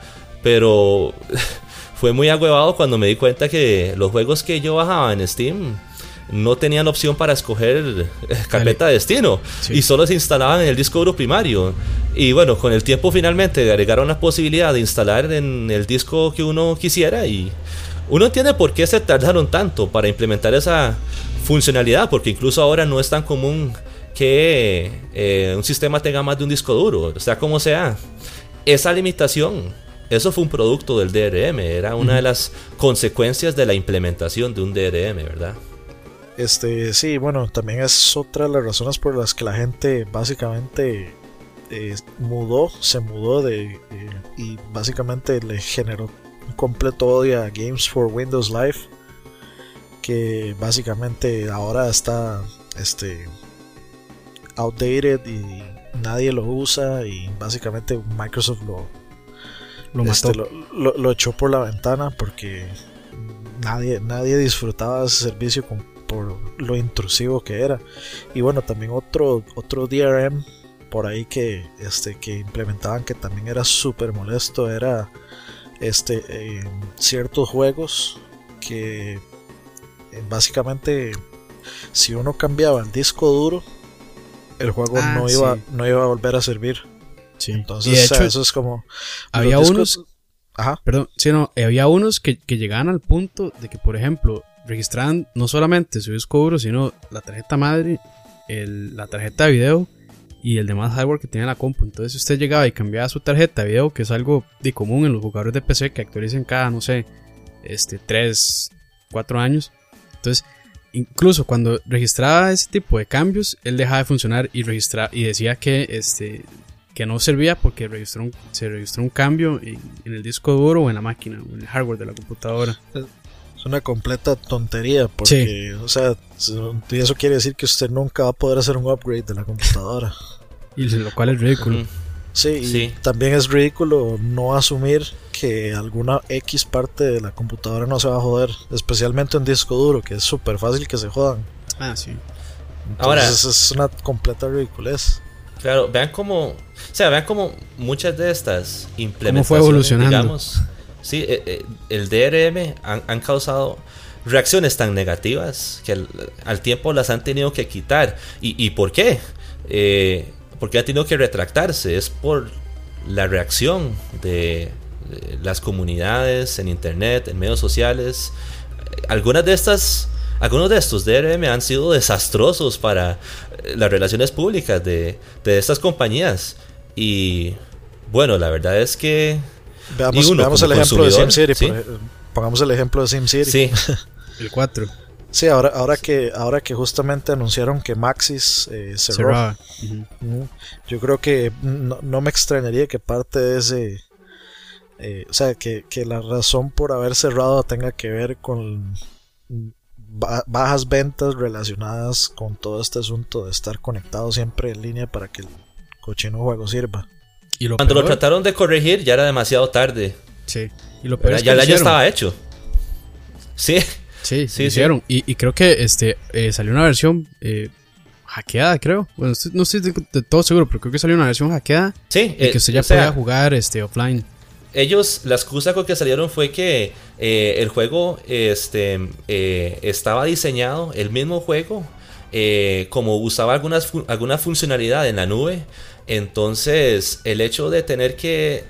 Speaker 3: Pero fue muy agüevado cuando me di cuenta que los juegos que yo bajaba en Steam no tenían opción para escoger carpeta de destino y solo se instalaban en el disco duro primario. Y bueno, con el tiempo finalmente agregaron la posibilidad de instalar en el disco que uno quisiera y uno entiende por qué se tardaron tanto para implementar esa funcionalidad, porque incluso ahora no es tan común que eh, un sistema tenga más de un disco duro, o sea como sea. Esa limitación, eso fue un producto del DRM, era una de las consecuencias de la implementación de un DRM, ¿verdad?
Speaker 1: Este, sí, bueno, también es otra de las razones por las que la gente básicamente eh, mudó, se mudó de eh, y básicamente le generó un completo odio a Games for Windows Live, que básicamente ahora está este outdated y nadie lo usa y básicamente Microsoft lo lo, este, lo echó por la ventana porque nadie nadie disfrutaba ese servicio con por lo intrusivo que era. Y bueno, también otro, otro DRM por ahí que, este, que implementaban que también era súper molesto era este, ciertos juegos que eh, básicamente si uno cambiaba el disco duro, el juego ah, no, iba, no iba a volver a servir. Entonces, eso es como.
Speaker 2: Había unos. Ajá. Perdón, sí, no, había unos que, que, llegaban al punto de que, por ejemplo, registraban no solamente su disco duro, sino la tarjeta madre, el, la tarjeta de video y el demás hardware que tenía la compu. Entonces, si usted llegaba y cambiaba su tarjeta de video, que es algo de común en los jugadores de PC que actualicen cada, no sé, este, 3, 4 años. Entonces, incluso cuando registraba ese tipo de cambios, él dejaba de funcionar y registraba y decía que este que no servía porque registró se registró un cambio en, el disco duro o en la máquina o en el hardware de la computadora.
Speaker 1: Es una completa tontería porque, o sea, eso quiere decir que usted nunca va a poder hacer un upgrade de la computadora.
Speaker 2: y lo cual es ridículo.
Speaker 1: Sí, y también es ridículo no asumir que alguna X parte de la computadora no se va a joder, especialmente en disco duro, que es súper fácil que se jodan.
Speaker 2: Ah, sí.
Speaker 1: Entonces, Ahora, es una completa ridiculez.
Speaker 3: Claro, vean cómo, o sea, vean cómo muchas de estas implementaciones,
Speaker 2: fue evolucionando?
Speaker 3: digamos, sí, eh, eh, el DRM han, causado reacciones tan negativas que al, tiempo las han tenido que quitar. ¿Y, y por qué? Eh, porque ha tenido que retractarse. Es por la reacción de las comunidades en internet, en medios sociales. Algunas de estas algunos de estos DRM han sido desastrosos para eh, las relaciones públicas de, estas compañías. Y bueno, la verdad es que.
Speaker 1: Veamos, el ejemplo de SimCity. Pongamos el ejemplo de SimCity.
Speaker 3: Sí.
Speaker 2: el 4.
Speaker 1: Sí, ahora, ahora, que, ahora que justamente anunciaron que Maxis eh, cerró. Yo creo que no, me extrañaría que parte de ese. Eh, o sea, que, que la razón por haber cerrado tenga que ver con bajas ventas relacionadas con todo este asunto de estar conectado siempre en línea para que el cochino juego sirva.
Speaker 3: ¿Y Cuando lo trataron de corregir ya era demasiado tarde.
Speaker 2: Sí. Y lo peor
Speaker 3: ya el año estaba hecho. Sí.
Speaker 2: Sí, sí, hicieron. Y, creo que este eh, salió una versión eh, hackeada, creo. Bueno, no estoy de, todo seguro, pero creo que salió una versión hackeada.
Speaker 3: Sí.
Speaker 2: Y que usted ya podía jugar este, offline
Speaker 3: ellos, la excusa con que salieron fue que eh, el juego este, eh, estaba diseñado, el mismo juego, eh, como usaba algunas, alguna funcionalidad en la nube, entonces el hecho de tener que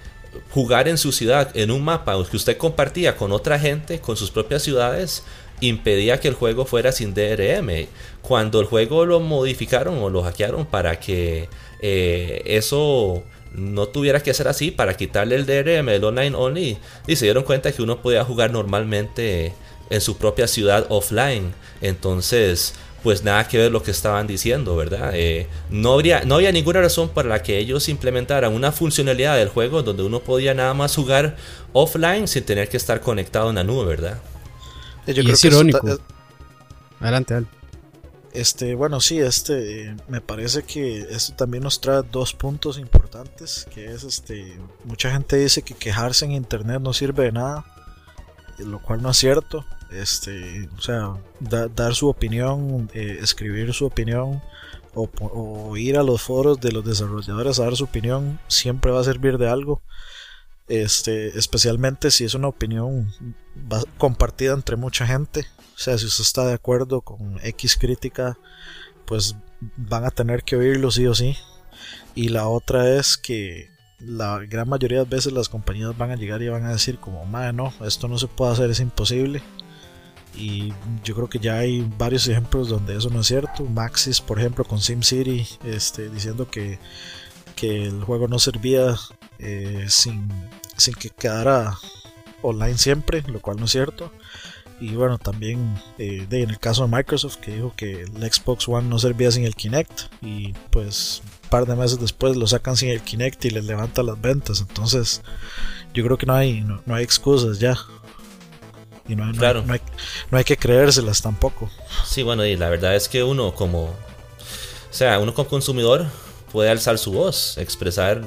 Speaker 3: jugar en su ciudad, en un mapa que usted compartía con otra gente, con sus propias ciudades, impedía que el juego fuera sin DRM. Cuando el juego lo modificaron o lo hackearon para que eso no tuviera que ser así para quitarle el DRM, el online only, y se dieron cuenta que uno podía jugar normalmente en su propia ciudad offline. Entonces, pues nada que ver lo que estaban diciendo, ¿verdad? Eh, no, habría, no había ninguna razón para la que ellos implementaran una funcionalidad del juego donde uno podía nada más jugar offline sin tener que estar conectado en la nube, ¿verdad?
Speaker 2: Y es irónico. Adelante, adelante.
Speaker 1: Este, bueno, sí, este, me parece que esto también nos trae dos puntos importantes, que es, este, mucha gente dice que quejarse en internet no sirve de nada, lo cual no es cierto, este, o sea, dar su opinión, eh, escribir su opinión o, ir a los foros de los desarrolladores a dar su opinión siempre va a servir de algo, este, especialmente si es una opinión compartida entre mucha gente o sea, si usted está de acuerdo con X crítica, pues van a tener que oírlo sí o sí. Y la otra es que la gran mayoría de veces las compañías van a llegar y van a decir como, madre, no, esto no se puede hacer, es imposible. Y yo creo que ya hay varios ejemplos donde eso no es cierto. Maxis, por ejemplo, con SimCity, este, diciendo que, que el juego no servía eh, sin, sin que quedara online siempre, lo cual no es cierto. Y bueno, también eh, en el caso de Microsoft que dijo que el Xbox One no servía sin el Kinect y pues un par de meses después lo sacan sin el Kinect y les levanta las ventas. Entonces yo creo que no hay, no, hay excusas ya. Y no, claro. no, hay, no hay que creérselas tampoco.
Speaker 3: Sí, bueno, y la verdad es que uno como... O sea, uno como consumidor puede alzar su voz, expresar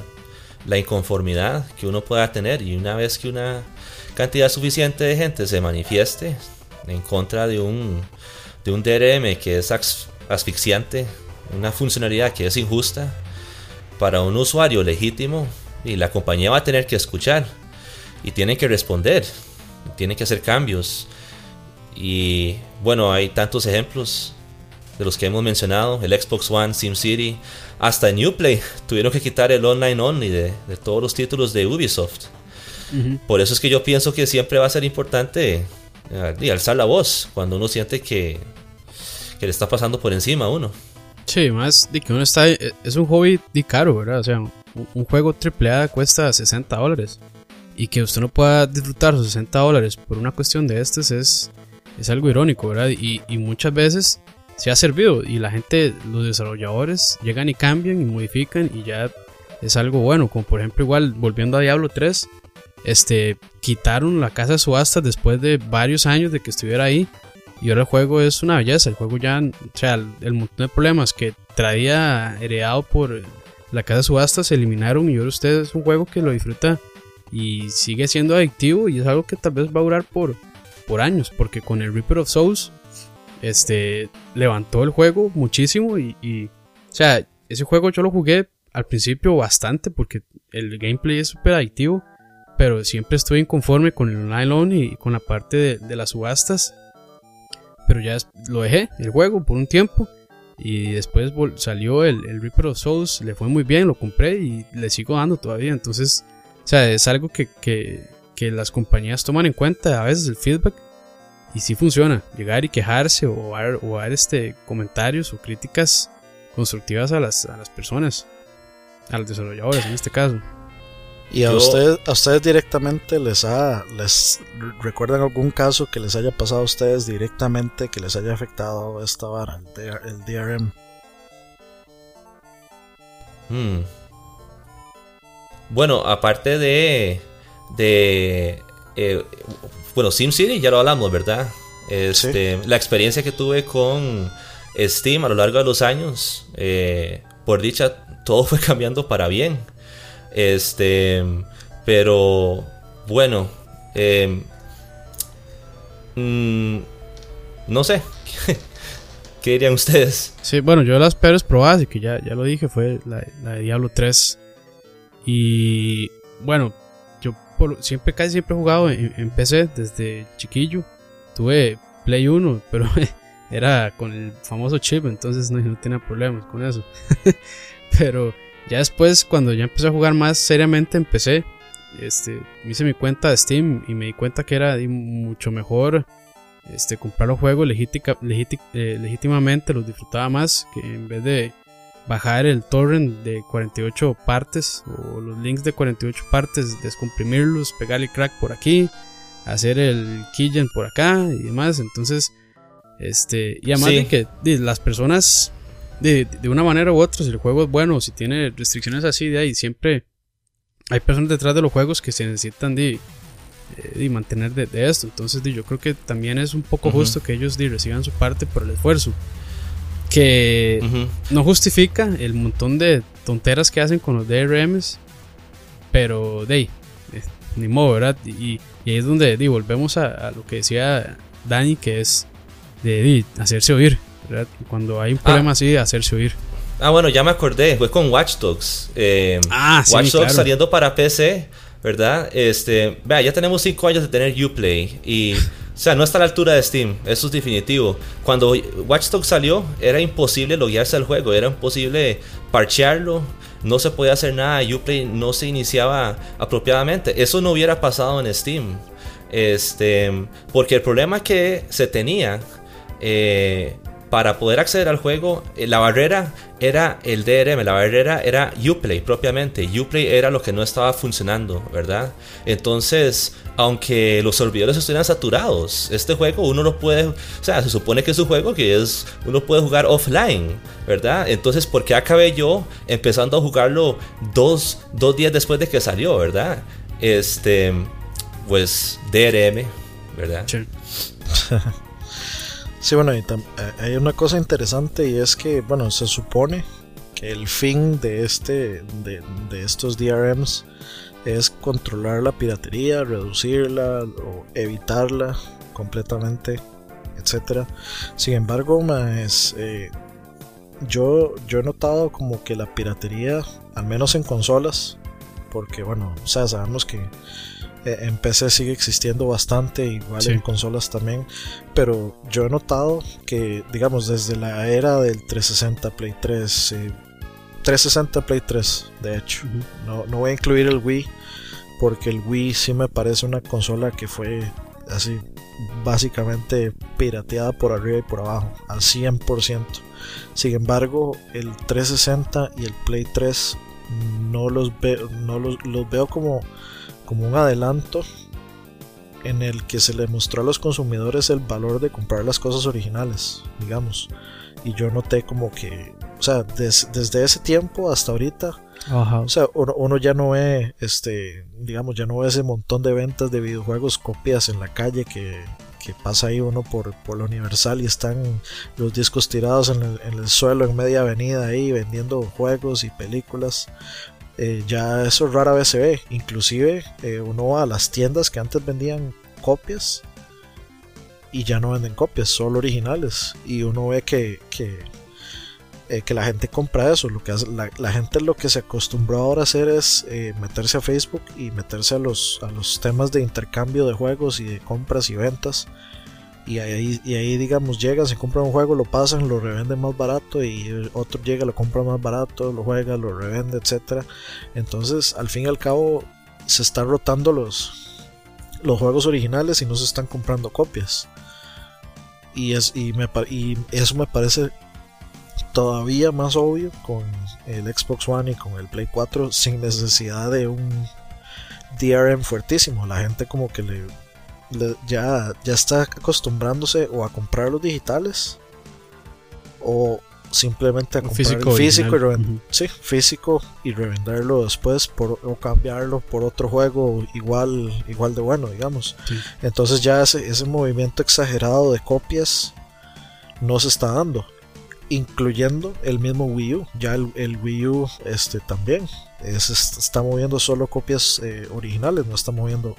Speaker 3: la inconformidad que uno pueda tener y una vez que una cantidad suficiente de gente se manifieste en contra de un de un DRM que es asfixiante, una funcionalidad que es injusta para un usuario legítimo y la compañía va a tener que escuchar y tiene que responder, tiene que hacer cambios. Y bueno, hay tantos ejemplos de los que hemos mencionado, el Xbox One, SimCity, hasta en Uplay tuvieron que quitar el online only de, todos los títulos de Ubisoft. Por eso es que yo pienso que siempre va a ser importante eh, alzar la voz cuando uno siente que, que le está pasando por encima a uno.
Speaker 2: Sí, más de que uno está. Eh, es un hobby de caro, ¿verdad? O sea, un, juego AAA cuesta 60 dólares. Y que usted no pueda disfrutar sus 60 dólares por una cuestión de estas es, es algo irónico, ¿verdad? Y, y muchas veces se ha servido y la gente, los desarrolladores llegan y cambian y modifican y ya es algo bueno. Como por ejemplo, igual volviendo a Diablo 3, este, quitaron la casa de subastas después de varios años de que estuviera ahí y ahora el juego es una belleza. El juego ya, o sea, el, montón de problemas que traía heredado por la casa de subastas se eliminaron y ahora usted es un juego que lo disfruta y sigue siendo adictivo y es algo que tal vez va a durar por, por años. Porque con el Reaper of Souls, este, levantó el juego muchísimo y, y o sea, ese juego yo lo jugué al principio bastante porque el gameplay es súper adictivo. Pero siempre estuve inconforme con el online y con la parte de, de las subastas pero ya lo dejé el juego por un tiempo. Y después salió el, el, Reaper of Souls, le fue muy bien, lo compré y le sigo dando todavía. Entonces, o sea, es algo que, que, que las compañías toman en cuenta a veces el feedback. Y sí funciona, llegar y quejarse o dar, o dar este, comentarios o críticas constructivas a las, a las personas, a los desarrolladores en este caso.
Speaker 1: ¿Y a, ustedes, a ustedes directamente les ha, les recuerdan algún caso que les haya pasado a ustedes directamente que les haya afectado esta vara, el, DRM?
Speaker 3: Hmm. Bueno, aparte de, de eh, bueno, SimCity ya lo hablamos, ¿verdad? Este, La experiencia que tuve con Steam a lo largo de los años, eh, por dicha, todo fue cambiando para bien. Este, pero bueno, em, mm, no sé. ¿Qué dirían ustedes?
Speaker 2: Sí, bueno, yo las peores probadas, y que ya, ya lo dije, fue la, de Diablo 3. Y bueno, siempre, casi siempre he jugado en, PC desde chiquillo. Tuve Play 1, pero era con el famoso chip, entonces no, no tenía problemas con eso. pero ya después, cuando ya empecé a jugar más seriamente, empecé. Este, hice mi cuenta de Steam y me di cuenta que era mucho mejor este, comprar los juegos eh, legítimamente, los disfrutaba más que en vez de bajar el torrent de 48 partes o los links de 48 partes, descomprimirlos, pegarle crack por aquí, hacer el keygen por acá y demás. Entonces, este, y además de que las personas de, de, una manera u otra, si el juego es bueno, si tiene restricciones así, de ahí siempre hay personas detrás de los juegos que se necesitan de, eh, de mantener de, esto. Entonces, yo creo que también es un poco justo que ellos reciban su parte por el esfuerzo. Que no justifica el montón de tonteras que hacen con los DRMs, pero de ahí, eh, ni modo, ¿verdad? Y, ahí es donde volvemos a, lo que decía Dani, que es de hacerse oír. Cuando hay un problema ah. así, hacerse oír.
Speaker 3: Ah, bueno, ya me acordé, fue con Watch Dogs. Eh, ah, sí, Watch Dogs saliendo para PC, ¿verdad? Este, vea, ya tenemos 5 años de tener Uplay y, o sea, no está a la altura de Steam, eso es definitivo. Cuando Watch Dogs salió, era imposible loguearse al juego, era imposible parchearlo, no se podía hacer nada, Uplay no se iniciaba apropiadamente. Eso no hubiera pasado en Steam. Este, porque el problema que se tenía eh, para poder acceder al juego, eh, la barrera era el DRM, la barrera era Uplay propiamente. Uplay era lo que no estaba funcionando, ¿verdad? Entonces, aunque los servidores estuvieran saturados, este juego uno lo puede, o sea, se supone que es un juego que es, uno puede jugar offline, ¿verdad? Entonces, ¿por qué acabé yo empezando a jugarlo dos, dos días después de que salió, ¿verdad? Este, pues DRM, ¿verdad?
Speaker 1: Sí, bueno, eh, hay una cosa interesante y es que, bueno, se supone que el fin de, este, de, estos DRMs es controlar la piratería, reducirla o evitarla completamente. etcétera. Sin embargo, más, eh, yo, yo he notado como que la piratería, al menos en consolas, porque bueno, o sea, sabemos que eh, en PC sigue existiendo bastante, igual en consolas también, pero yo he notado que, digamos, desde la era del 360 Play 3, 360 Play 3, de hecho, no, no voy a incluir el Wii, porque el Wii sí me parece una consola que fue así básicamente pirateada por arriba y por abajo, al 100%. Sin embargo, el 360 y el Play 3 no los veo, no los, veo como, como un adelanto en el que se le mostró a los consumidores el valor de comprar las cosas originales, digamos. Y yo noté como que, o sea, desde ese tiempo hasta ahorita, o sea, uno, ya no ve, este, digamos, ya no ve ese montón de ventas de videojuegos copias en la calle que, pasa ahí uno por, por la Universal y están los discos tirados en el, suelo en media avenida ahí vendiendo juegos y películas. Eh, ya eso rara vez se ve. Inclusive eh, uno va a las tiendas que antes vendían copias y ya no venden copias, solo originales. Y uno ve que, que eh, que la gente compra eso. Lo que la, gente lo que se acostumbró ahora a hacer es meterse a Facebook y meterse a los, a los temas de intercambio de juegos y de compras y ventas. Y ahí, y ahí digamos, llegan, se compran un juego, lo pasan, lo revenden más barato y otro llega, lo compra más barato, lo juega, lo revende, etc. Entonces, al fin y al cabo, se están rotando los, los juegos originales y no se están comprando copias. Y, es, y, me, y eso me parece todavía más obvio con el Xbox One y con el Play 4 sin necesidad de un DRM fuertísimo. La gente como que le, ya, ya está acostumbrándose o a comprar los digitales o simplemente a comprar físico, físico y, físico y revenderlo después por, o cambiarlo por otro juego igual, igual de bueno, digamos. Entonces ya ese, ese movimiento exagerado de copias no se está dando incluyendo el mismo Wii U. Ya el, Wii U este, también está moviendo solo copias eh, originales, no está moviendo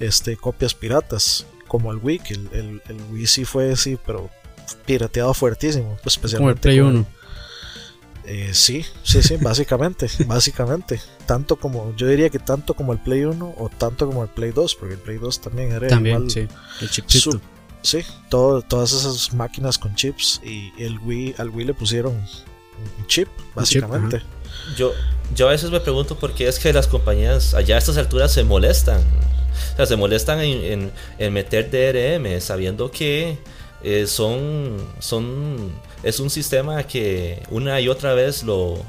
Speaker 1: este, copias piratas como el Wii, que el, Wii sí fue así, pero pirateado fuertísimo, pues, especialmente
Speaker 2: como el Play 1.
Speaker 1: Eh, sí, sí, sí, básicamente, básicamente. Tanto como, yo diría que tanto como el Play 1 o tanto como el Play 2, porque el Play 2 también era
Speaker 2: también, sí, el chipito.
Speaker 1: Sí, todas esas máquinas con chips y el Wii, al Wii le pusieron un chip, básicamente.
Speaker 3: yo, yo a veces me pregunto por qué es que las compañías allá a estas alturas se molestan. O sea, se molestan en, meter DRM sabiendo que eh, son, son, es un sistema que una y otra vez lo,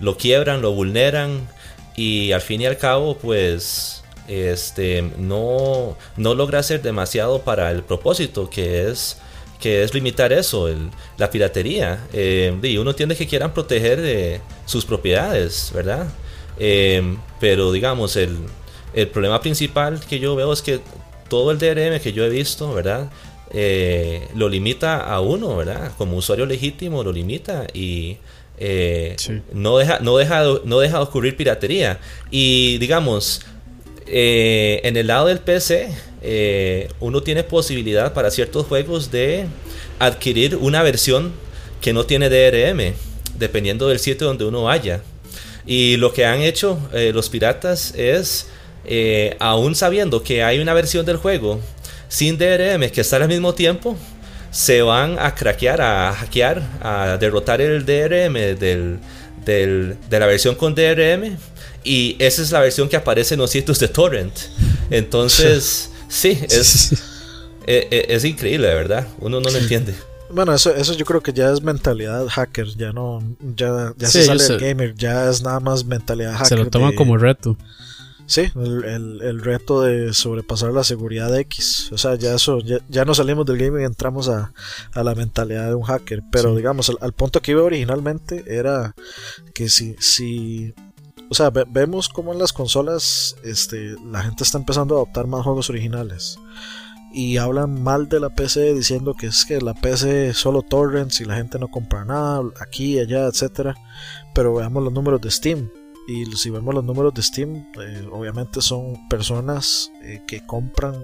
Speaker 3: lo quiebran, lo vulneran y al fin y al cabo pues este, no, no logra hacer demasiado para el propósito que es que es limitar eso, la piratería. Eh, y uno entiende que quieran proteger de sus propiedades, ¿verdad? Eh, pero digamos, el, el, problema principal que yo veo es que todo el DRM que yo he visto, ¿verdad? Eh, lo limita a uno, ¿verdad? Como usuario legítimo lo limita y no, deja, no, deja, no deja de ocurrir piratería. Y digamos, eh, en el lado del PC, eh, uno tiene posibilidad para ciertos juegos de adquirir una versión que no tiene DRM, dependiendo del sitio donde uno vaya. Y lo que han hecho eh, los piratas es, aún sabiendo que hay una versión del juego sin DRM que está al mismo tiempo, se van a craquear, a hackear, a derrotar el DRM del, de la versión con DRM y esa es la versión que aparece en los sitios de torrent. Entonces, sí, es, e, e, es, increíble, ¿verdad? Uno no lo entiende.
Speaker 1: Bueno, eso, eso yo creo que ya es mentalidad hacker, ya no, ya, ya se sale del gamer, ya es nada más mentalidad hacker.
Speaker 2: Se lo toman como reto.
Speaker 1: Sí, el, el, reto de sobrepasar la seguridad de X. O sea, ya eso, ya, no salimos del gaming y entramos a, a, la mentalidad de un hacker. Pero digamos, al, al, punto que iba originalmente era que si, si o sea, vemos como en las consolas este, la gente está empezando a adoptar más juegos originales. Y hablan mal de la PC diciendo que es que la PC solo torrents y la gente no compra nada aquí, allá, etcétera. Pero veamos los números de Steam. Y si vemos los números de Steam, eh, obviamente son personas eh, que compran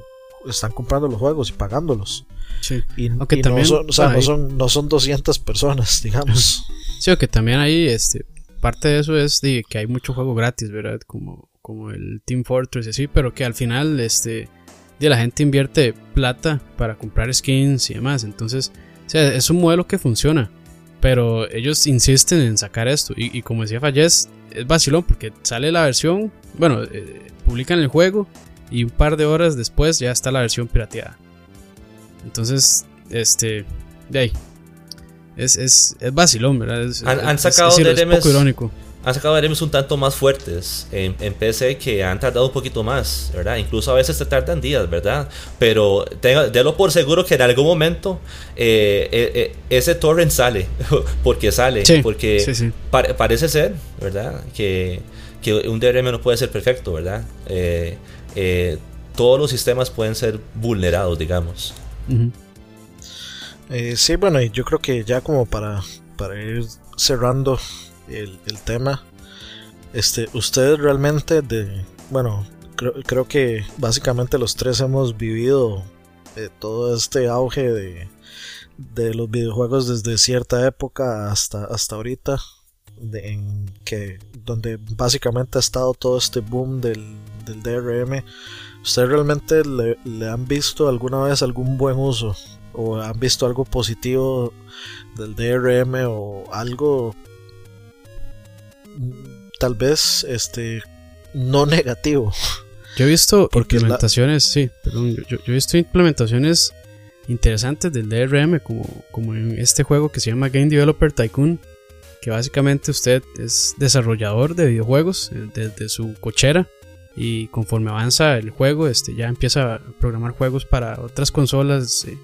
Speaker 1: están comprando los juegos y pagándolos.
Speaker 2: Sí.
Speaker 1: Y,
Speaker 2: Aunque
Speaker 1: y
Speaker 2: también,
Speaker 1: no, son, o sea, no, son, no son 200 personas, digamos.
Speaker 2: Sí, que también ahí, este, parte de eso es de que hay mucho juego gratis, ¿verdad? Como, como el Team Fortress y así, pero que al final, este, de la gente invierte plata para comprar skins y demás. Entonces, o sea, es un modelo que funciona, pero ellos insisten en sacar esto. Y, y como decía Fallez, es vacilón porque sale la versión, bueno, eh, publican el juego y un par de horas después ya está la versión pirateada. Entonces, este, de ahí. Es, es, es vacilón, ¿verdad? Es-
Speaker 3: Han- han sacado
Speaker 2: es, irónico.
Speaker 3: Han sacado DRMs un tanto más fuertes en, en PC que han tardado un poquito más, ¿verdad? Incluso a veces te tardan días, ¿verdad? Pero délo por seguro que en algún momento eh, eh, eh, ese torrent sale, porque sale,
Speaker 2: Sí,
Speaker 3: porque
Speaker 2: sí, sí.
Speaker 3: pare- parece ser, ¿verdad? Que, que un DRM no puede ser perfecto, ¿verdad? Eh, eh, todos los sistemas pueden ser vulnerados, digamos.
Speaker 1: Eh, sí, bueno, y yo creo que ya como para, para ir cerrando el, tema, este, ustedes realmente de, bueno, creo, creo que básicamente los tres hemos vivido eh, todo este auge de, de los videojuegos desde cierta época hasta, hasta ahorita, en que donde básicamente ha estado todo este boom del, del DRM. ¿Ustedes realmente le, han visto alguna vez algún buen uso? ¿O han visto algo positivo del DRM o algo tal vez este no negativo?
Speaker 2: Yo he visto
Speaker 1: Porque la-
Speaker 2: implementaciones, sí, perdón, yo, yo- yo he visto implementaciones interesantes del DRM, como, como en este juego que se llama Game Developer Tycoon, que básicamente usted es desarrollador de videojuegos eh, desde su cochera y conforme avanza el juego, este, ya empieza a programar juegos para otras consolas, eh,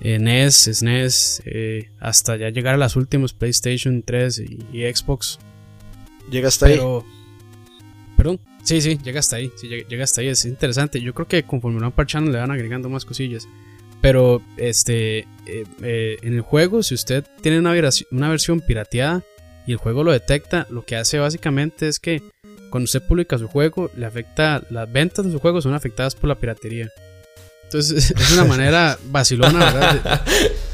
Speaker 2: eh, NES, SNES, eh, hasta ya llegar a las últimas PlayStation 3 y, y Xbox.
Speaker 1: Llega hasta ahí.
Speaker 2: Perdón, sí, sí, llega hasta ahí, sí, llega, hasta ahí, es interesante. Yo creo que conforme lo van parchando le van agregando más cosillas. Pero, este, eh, eh, en el juego, si usted tiene una, vers- una versión pirateada y el juego lo detecta, lo que hace básicamente es que cuando usted publica su juego, le afecta, las ventas de su juego son afectadas por la piratería. Entonces, es una manera vacilona, ¿verdad?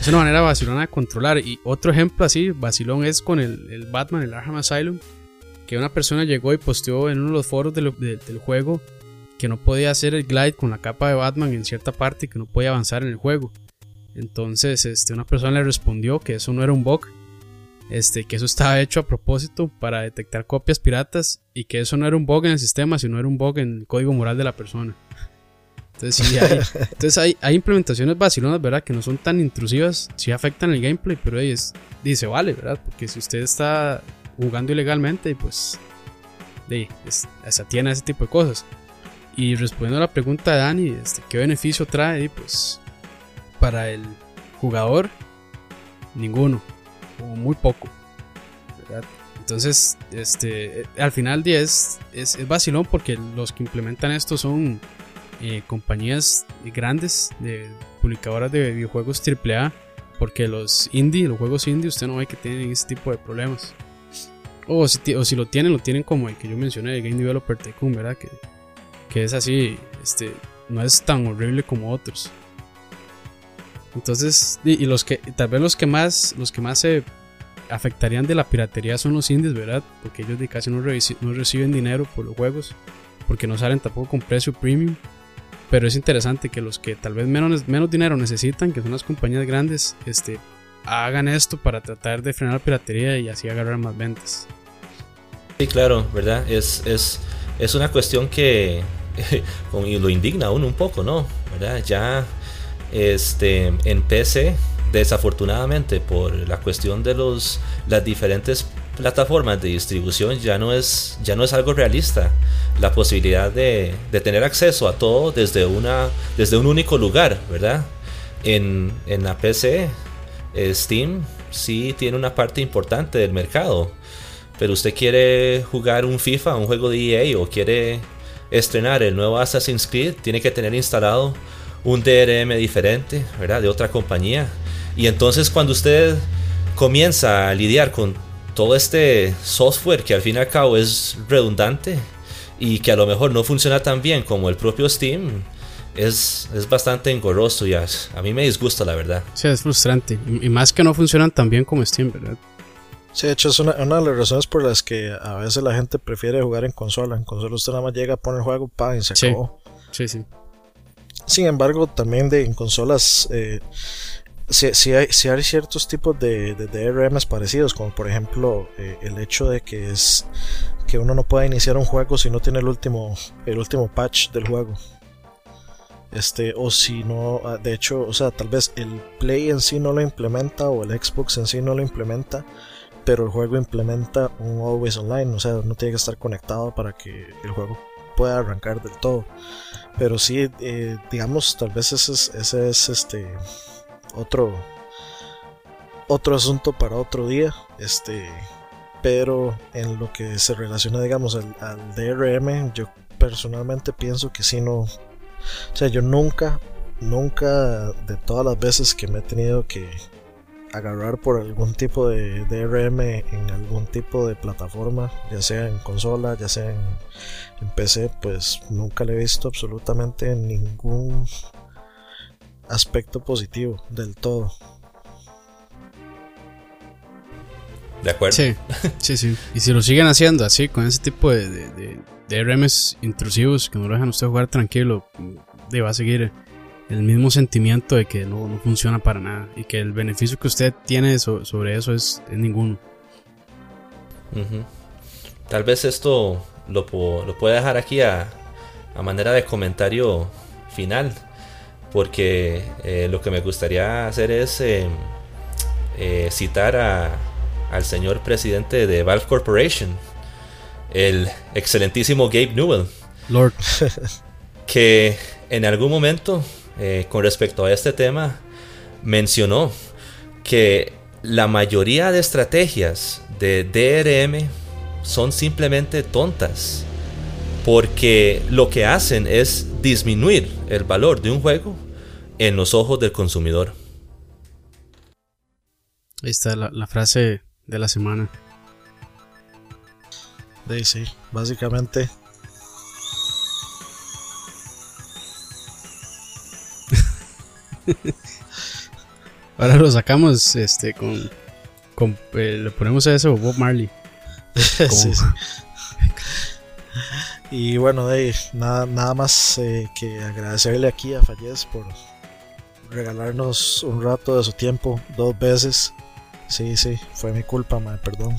Speaker 2: es una manera vacilona de controlar. Y otro ejemplo así, vacilón, es con el, el Batman, el Arkham Asylum, que una persona llegó y posteó en uno de los foros de- del juego que no podía hacer el glide con la capa de Batman en cierta parte y que no podía avanzar en el juego. Entonces, este, una persona le respondió que eso no era un bug, este, que eso estaba hecho a propósito para detectar copias piratas y que eso no era un bug en el sistema, sino era un bug en el código moral de la persona. Entonces, sí, hay, entonces hay, hay implementaciones vacilonas, ¿verdad? Que no son tan intrusivas, sí afectan el gameplay, pero dice, vale, ¿verdad? Porque si usted está jugando ilegalmente, pues de, es- a ese tipo de cosas. Y respondiendo a la pregunta de Dani, este, ¿qué beneficio trae? Y pues para el jugador, ninguno, o muy poco. Entonces, este, eh, al final es, es, es vacilón porque los que implementan esto son eh, compañías grandes de publicadoras de videojuegos AAA. Porque los indie, los juegos indie, usted no ve que tienen ese tipo de problemas. O si, o si lo tienen, lo tienen como el que yo mencioné, el Game Developer Tycoon, ¿verdad? Que, que es así, este, no es tan horrible como otros. Entonces, y, y los que, tal vez los que más, los que más se afectarían de la piratería son los indies, ¿verdad? Porque ellos de casi no, no reciben dinero por los juegos, porque no salen tampoco con precio premium. Pero es interesante que los que tal vez menos, menos dinero necesitan, que son las compañías grandes, este, hagan esto para tratar de frenar la piratería y así agarrar más ventas.
Speaker 3: Sí, claro, ¿verdad? Es, es, es una cuestión que lo indigna a uno un poco, ¿no? ¿Verdad? Ya este, en PC, desafortunadamente, por la cuestión de los, las diferentes plataformas de distribución, ya no es, ya no es algo realista. La posibilidad de, de tener acceso a todo desde, una, desde un único lugar, ¿verdad? En, en la PC, Steam sí tiene una parte importante del mercado pero usted quiere jugar un FIFA, un juego de EA o quiere estrenar el nuevo Assassin's Creed, tiene que tener instalado un DRM diferente, ¿verdad? De otra compañía. Y entonces cuando usted comienza a lidiar con todo este software que al fin y al cabo es redundante y que a lo mejor no funciona tan bien como el propio Steam, es, es bastante engorroso y a, a, mí me disgusta, la verdad.
Speaker 2: Sí, es frustrante. Y, más que no funcionan tan bien como Steam, ¿verdad?
Speaker 1: Sí, de hecho es una, una, de las razones por las que a veces la gente prefiere jugar en consola. En consola usted nada más llega, pone el juego, pa, y se
Speaker 2: sí.
Speaker 1: acabó.
Speaker 2: Sí, sí.
Speaker 1: Sin embargo, también de, en consolas eh, sí, sí, hay, sí, hay, ciertos tipos de, de, DRMs parecidos, como por ejemplo eh, el hecho de que es que uno no puede iniciar un juego si no tiene el último, el último patch del juego. Este, o si no, ah, de hecho, o sea, tal vez el Play en sí no lo implementa o el Xbox en sí no lo implementa, pero el juego implementa un Always Online, o sea, no tiene que estar conectado para que el juego pueda arrancar del todo. Pero sí, eh, digamos, tal vez ese es, ese es este otro otro asunto para otro día. Este, pero en lo que se relaciona, digamos, al, DRM, yo personalmente pienso que sí no. O sea, yo nunca, nunca de todas las veces que me he tenido que agarrar por algún tipo de DRM en algún tipo de plataforma, ya sea en consola, ya sea en, en PC, pues nunca le he visto absolutamente ningún aspecto positivo del todo.
Speaker 3: De acuerdo.
Speaker 2: Sí, sí, sí. Y si lo siguen haciendo así, con ese tipo de, de, de, de DRMs intrusivos que no lo dejan usted jugar tranquilo, de va a seguir el mismo sentimiento de que no, no, funciona para nada y que el beneficio que usted tiene so, sobre eso es, es ninguno.
Speaker 3: Tal vez esto lo, lo puede dejar aquí a, a, manera de comentario final, porque eh, lo que me gustaría hacer es eh, eh, citar a, al señor presidente de Valve Corporation, el excelentísimo Gabe Newell.
Speaker 2: Lord.
Speaker 3: que en algún momento eh, con respecto a este tema, mencionó que la mayoría de estrategias de DRM son simplemente tontas, porque lo que hacen es disminuir el valor de un juego en los ojos del consumidor.
Speaker 2: Ahí está la, la frase de la semana.
Speaker 1: Sí, sí, básicamente
Speaker 2: Ahora lo sacamos este con, con eh, le ponemos a eso Bob Marley.
Speaker 1: sí, sí. Y bueno, de nada, nada más eh, que agradecerle aquí a Fallez por regalarnos un rato de su tiempo dos veces. Sí, sí, fue mi culpa, man, perdón.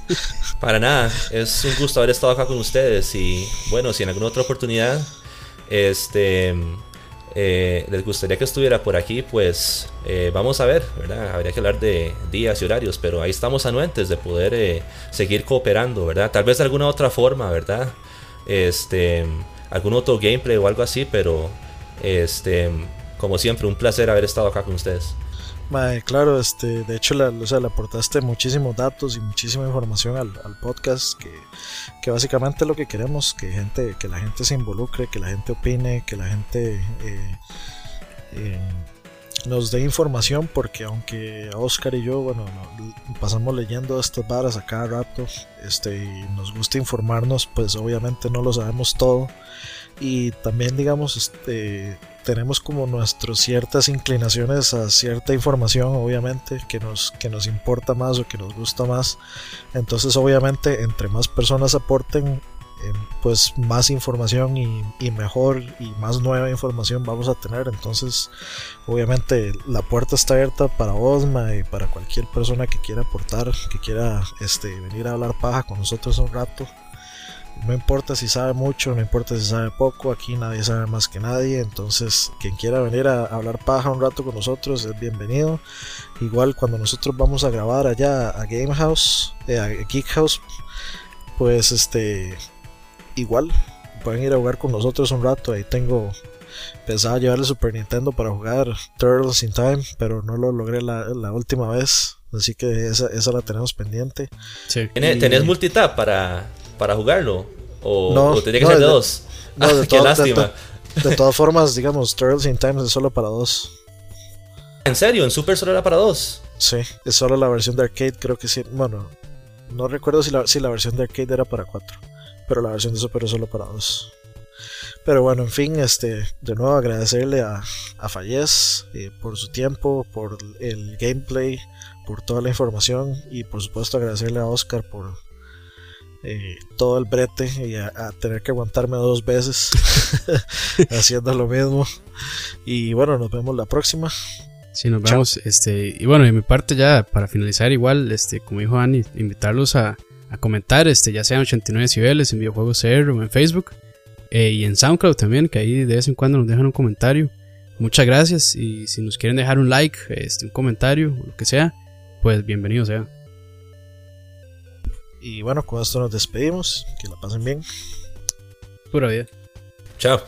Speaker 3: Para nada, es un gusto haber estado acá con ustedes y bueno, si en alguna otra oportunidad este eh, les gustaría que estuviera por aquí, pues eh, vamos a ver, ¿verdad? Habría que hablar de días y horarios, pero ahí estamos anuentes de poder eh, seguir cooperando, ¿verdad? Tal vez de alguna otra forma, ¿verdad? Este, algún otro gameplay o algo así, pero este, como siempre, un placer haber estado acá con ustedes.
Speaker 1: Claro, este, de hecho, la, o sea, le aportaste muchísimos datos y muchísima información al, podcast, que, que, básicamente lo que queremos, que, gente, que la gente se involucre, que la gente opine, que la gente eh, eh, nos dé información, porque aunque Oscar y yo, bueno, pasamos leyendo estas varas a cada rato, este, y nos gusta informarnos, pues obviamente no lo sabemos todo. Y también, digamos, este, tenemos como nuestras ciertas inclinaciones a cierta información, obviamente, que nos, que nos importa más o que nos gusta más. Entonces, obviamente, entre más personas aporten, eh, pues más información y, y, mejor y más nueva información vamos a tener. Entonces, obviamente, la puerta está abierta para Osma y para cualquier persona que quiera aportar, que quiera este, venir a hablar paja con nosotros un rato. No importa si sabe mucho, no importa si sabe poco, aquí nadie sabe más que nadie, entonces quien quiera venir a hablar paja un rato con nosotros es bienvenido. Igual cuando nosotros vamos a grabar allá a Game House, eh, a Geek House, pues este, igual pueden ir a jugar con nosotros un rato, ahí tengo pensaba llevar el Super Nintendo para jugar Turtles in Time, pero no lo logré la, la última vez, así que esa, esa la tenemos pendiente.
Speaker 2: Sí.
Speaker 3: ¿Tenés,
Speaker 1: Y-
Speaker 3: ¿tenés multitap para, para jugarlo? ¿O,
Speaker 1: No,
Speaker 3: o tenía que
Speaker 1: no,
Speaker 3: ser de
Speaker 1: de-
Speaker 3: dos?
Speaker 1: no,
Speaker 3: Ah,
Speaker 1: de
Speaker 3: qué
Speaker 1: todo- de
Speaker 3: lástima.
Speaker 1: De todas formas, digamos, Turtles in Time es solo para dos.
Speaker 3: ¿En serio? ¿En Super solo era para dos?
Speaker 1: Sí, es solo la versión de arcade, creo que sí. Bueno, no recuerdo si la, si la versión de arcade era para 4, pero la versión de Super es solo para 2. Pero bueno, en fin, este, de nuevo agradecerle a, a Fallez eh, por su tiempo, por el gameplay, por toda la información y por supuesto agradecerle a Oscar por eh, todo el brete y a, tener que aguantarme dos veces haciendo lo mismo. Y bueno, nos vemos la próxima.
Speaker 2: Sí, nos vemos. Este, y bueno, de mi parte ya para finalizar igual, este, como dijo Ani, invitarlos a, a comentar, este, ya sean 89 cibeles en videojuegos CR o en Facebook. Eh, y en SoundCloud también, que ahí de vez en cuando nos dejan un comentario. Muchas gracias y si nos quieren dejar un like, este, un comentario, lo que sea, pues bienvenido sea.
Speaker 1: Y bueno, con esto nos despedimos. Que la pasen bien.
Speaker 2: Pura vida.
Speaker 3: Chao.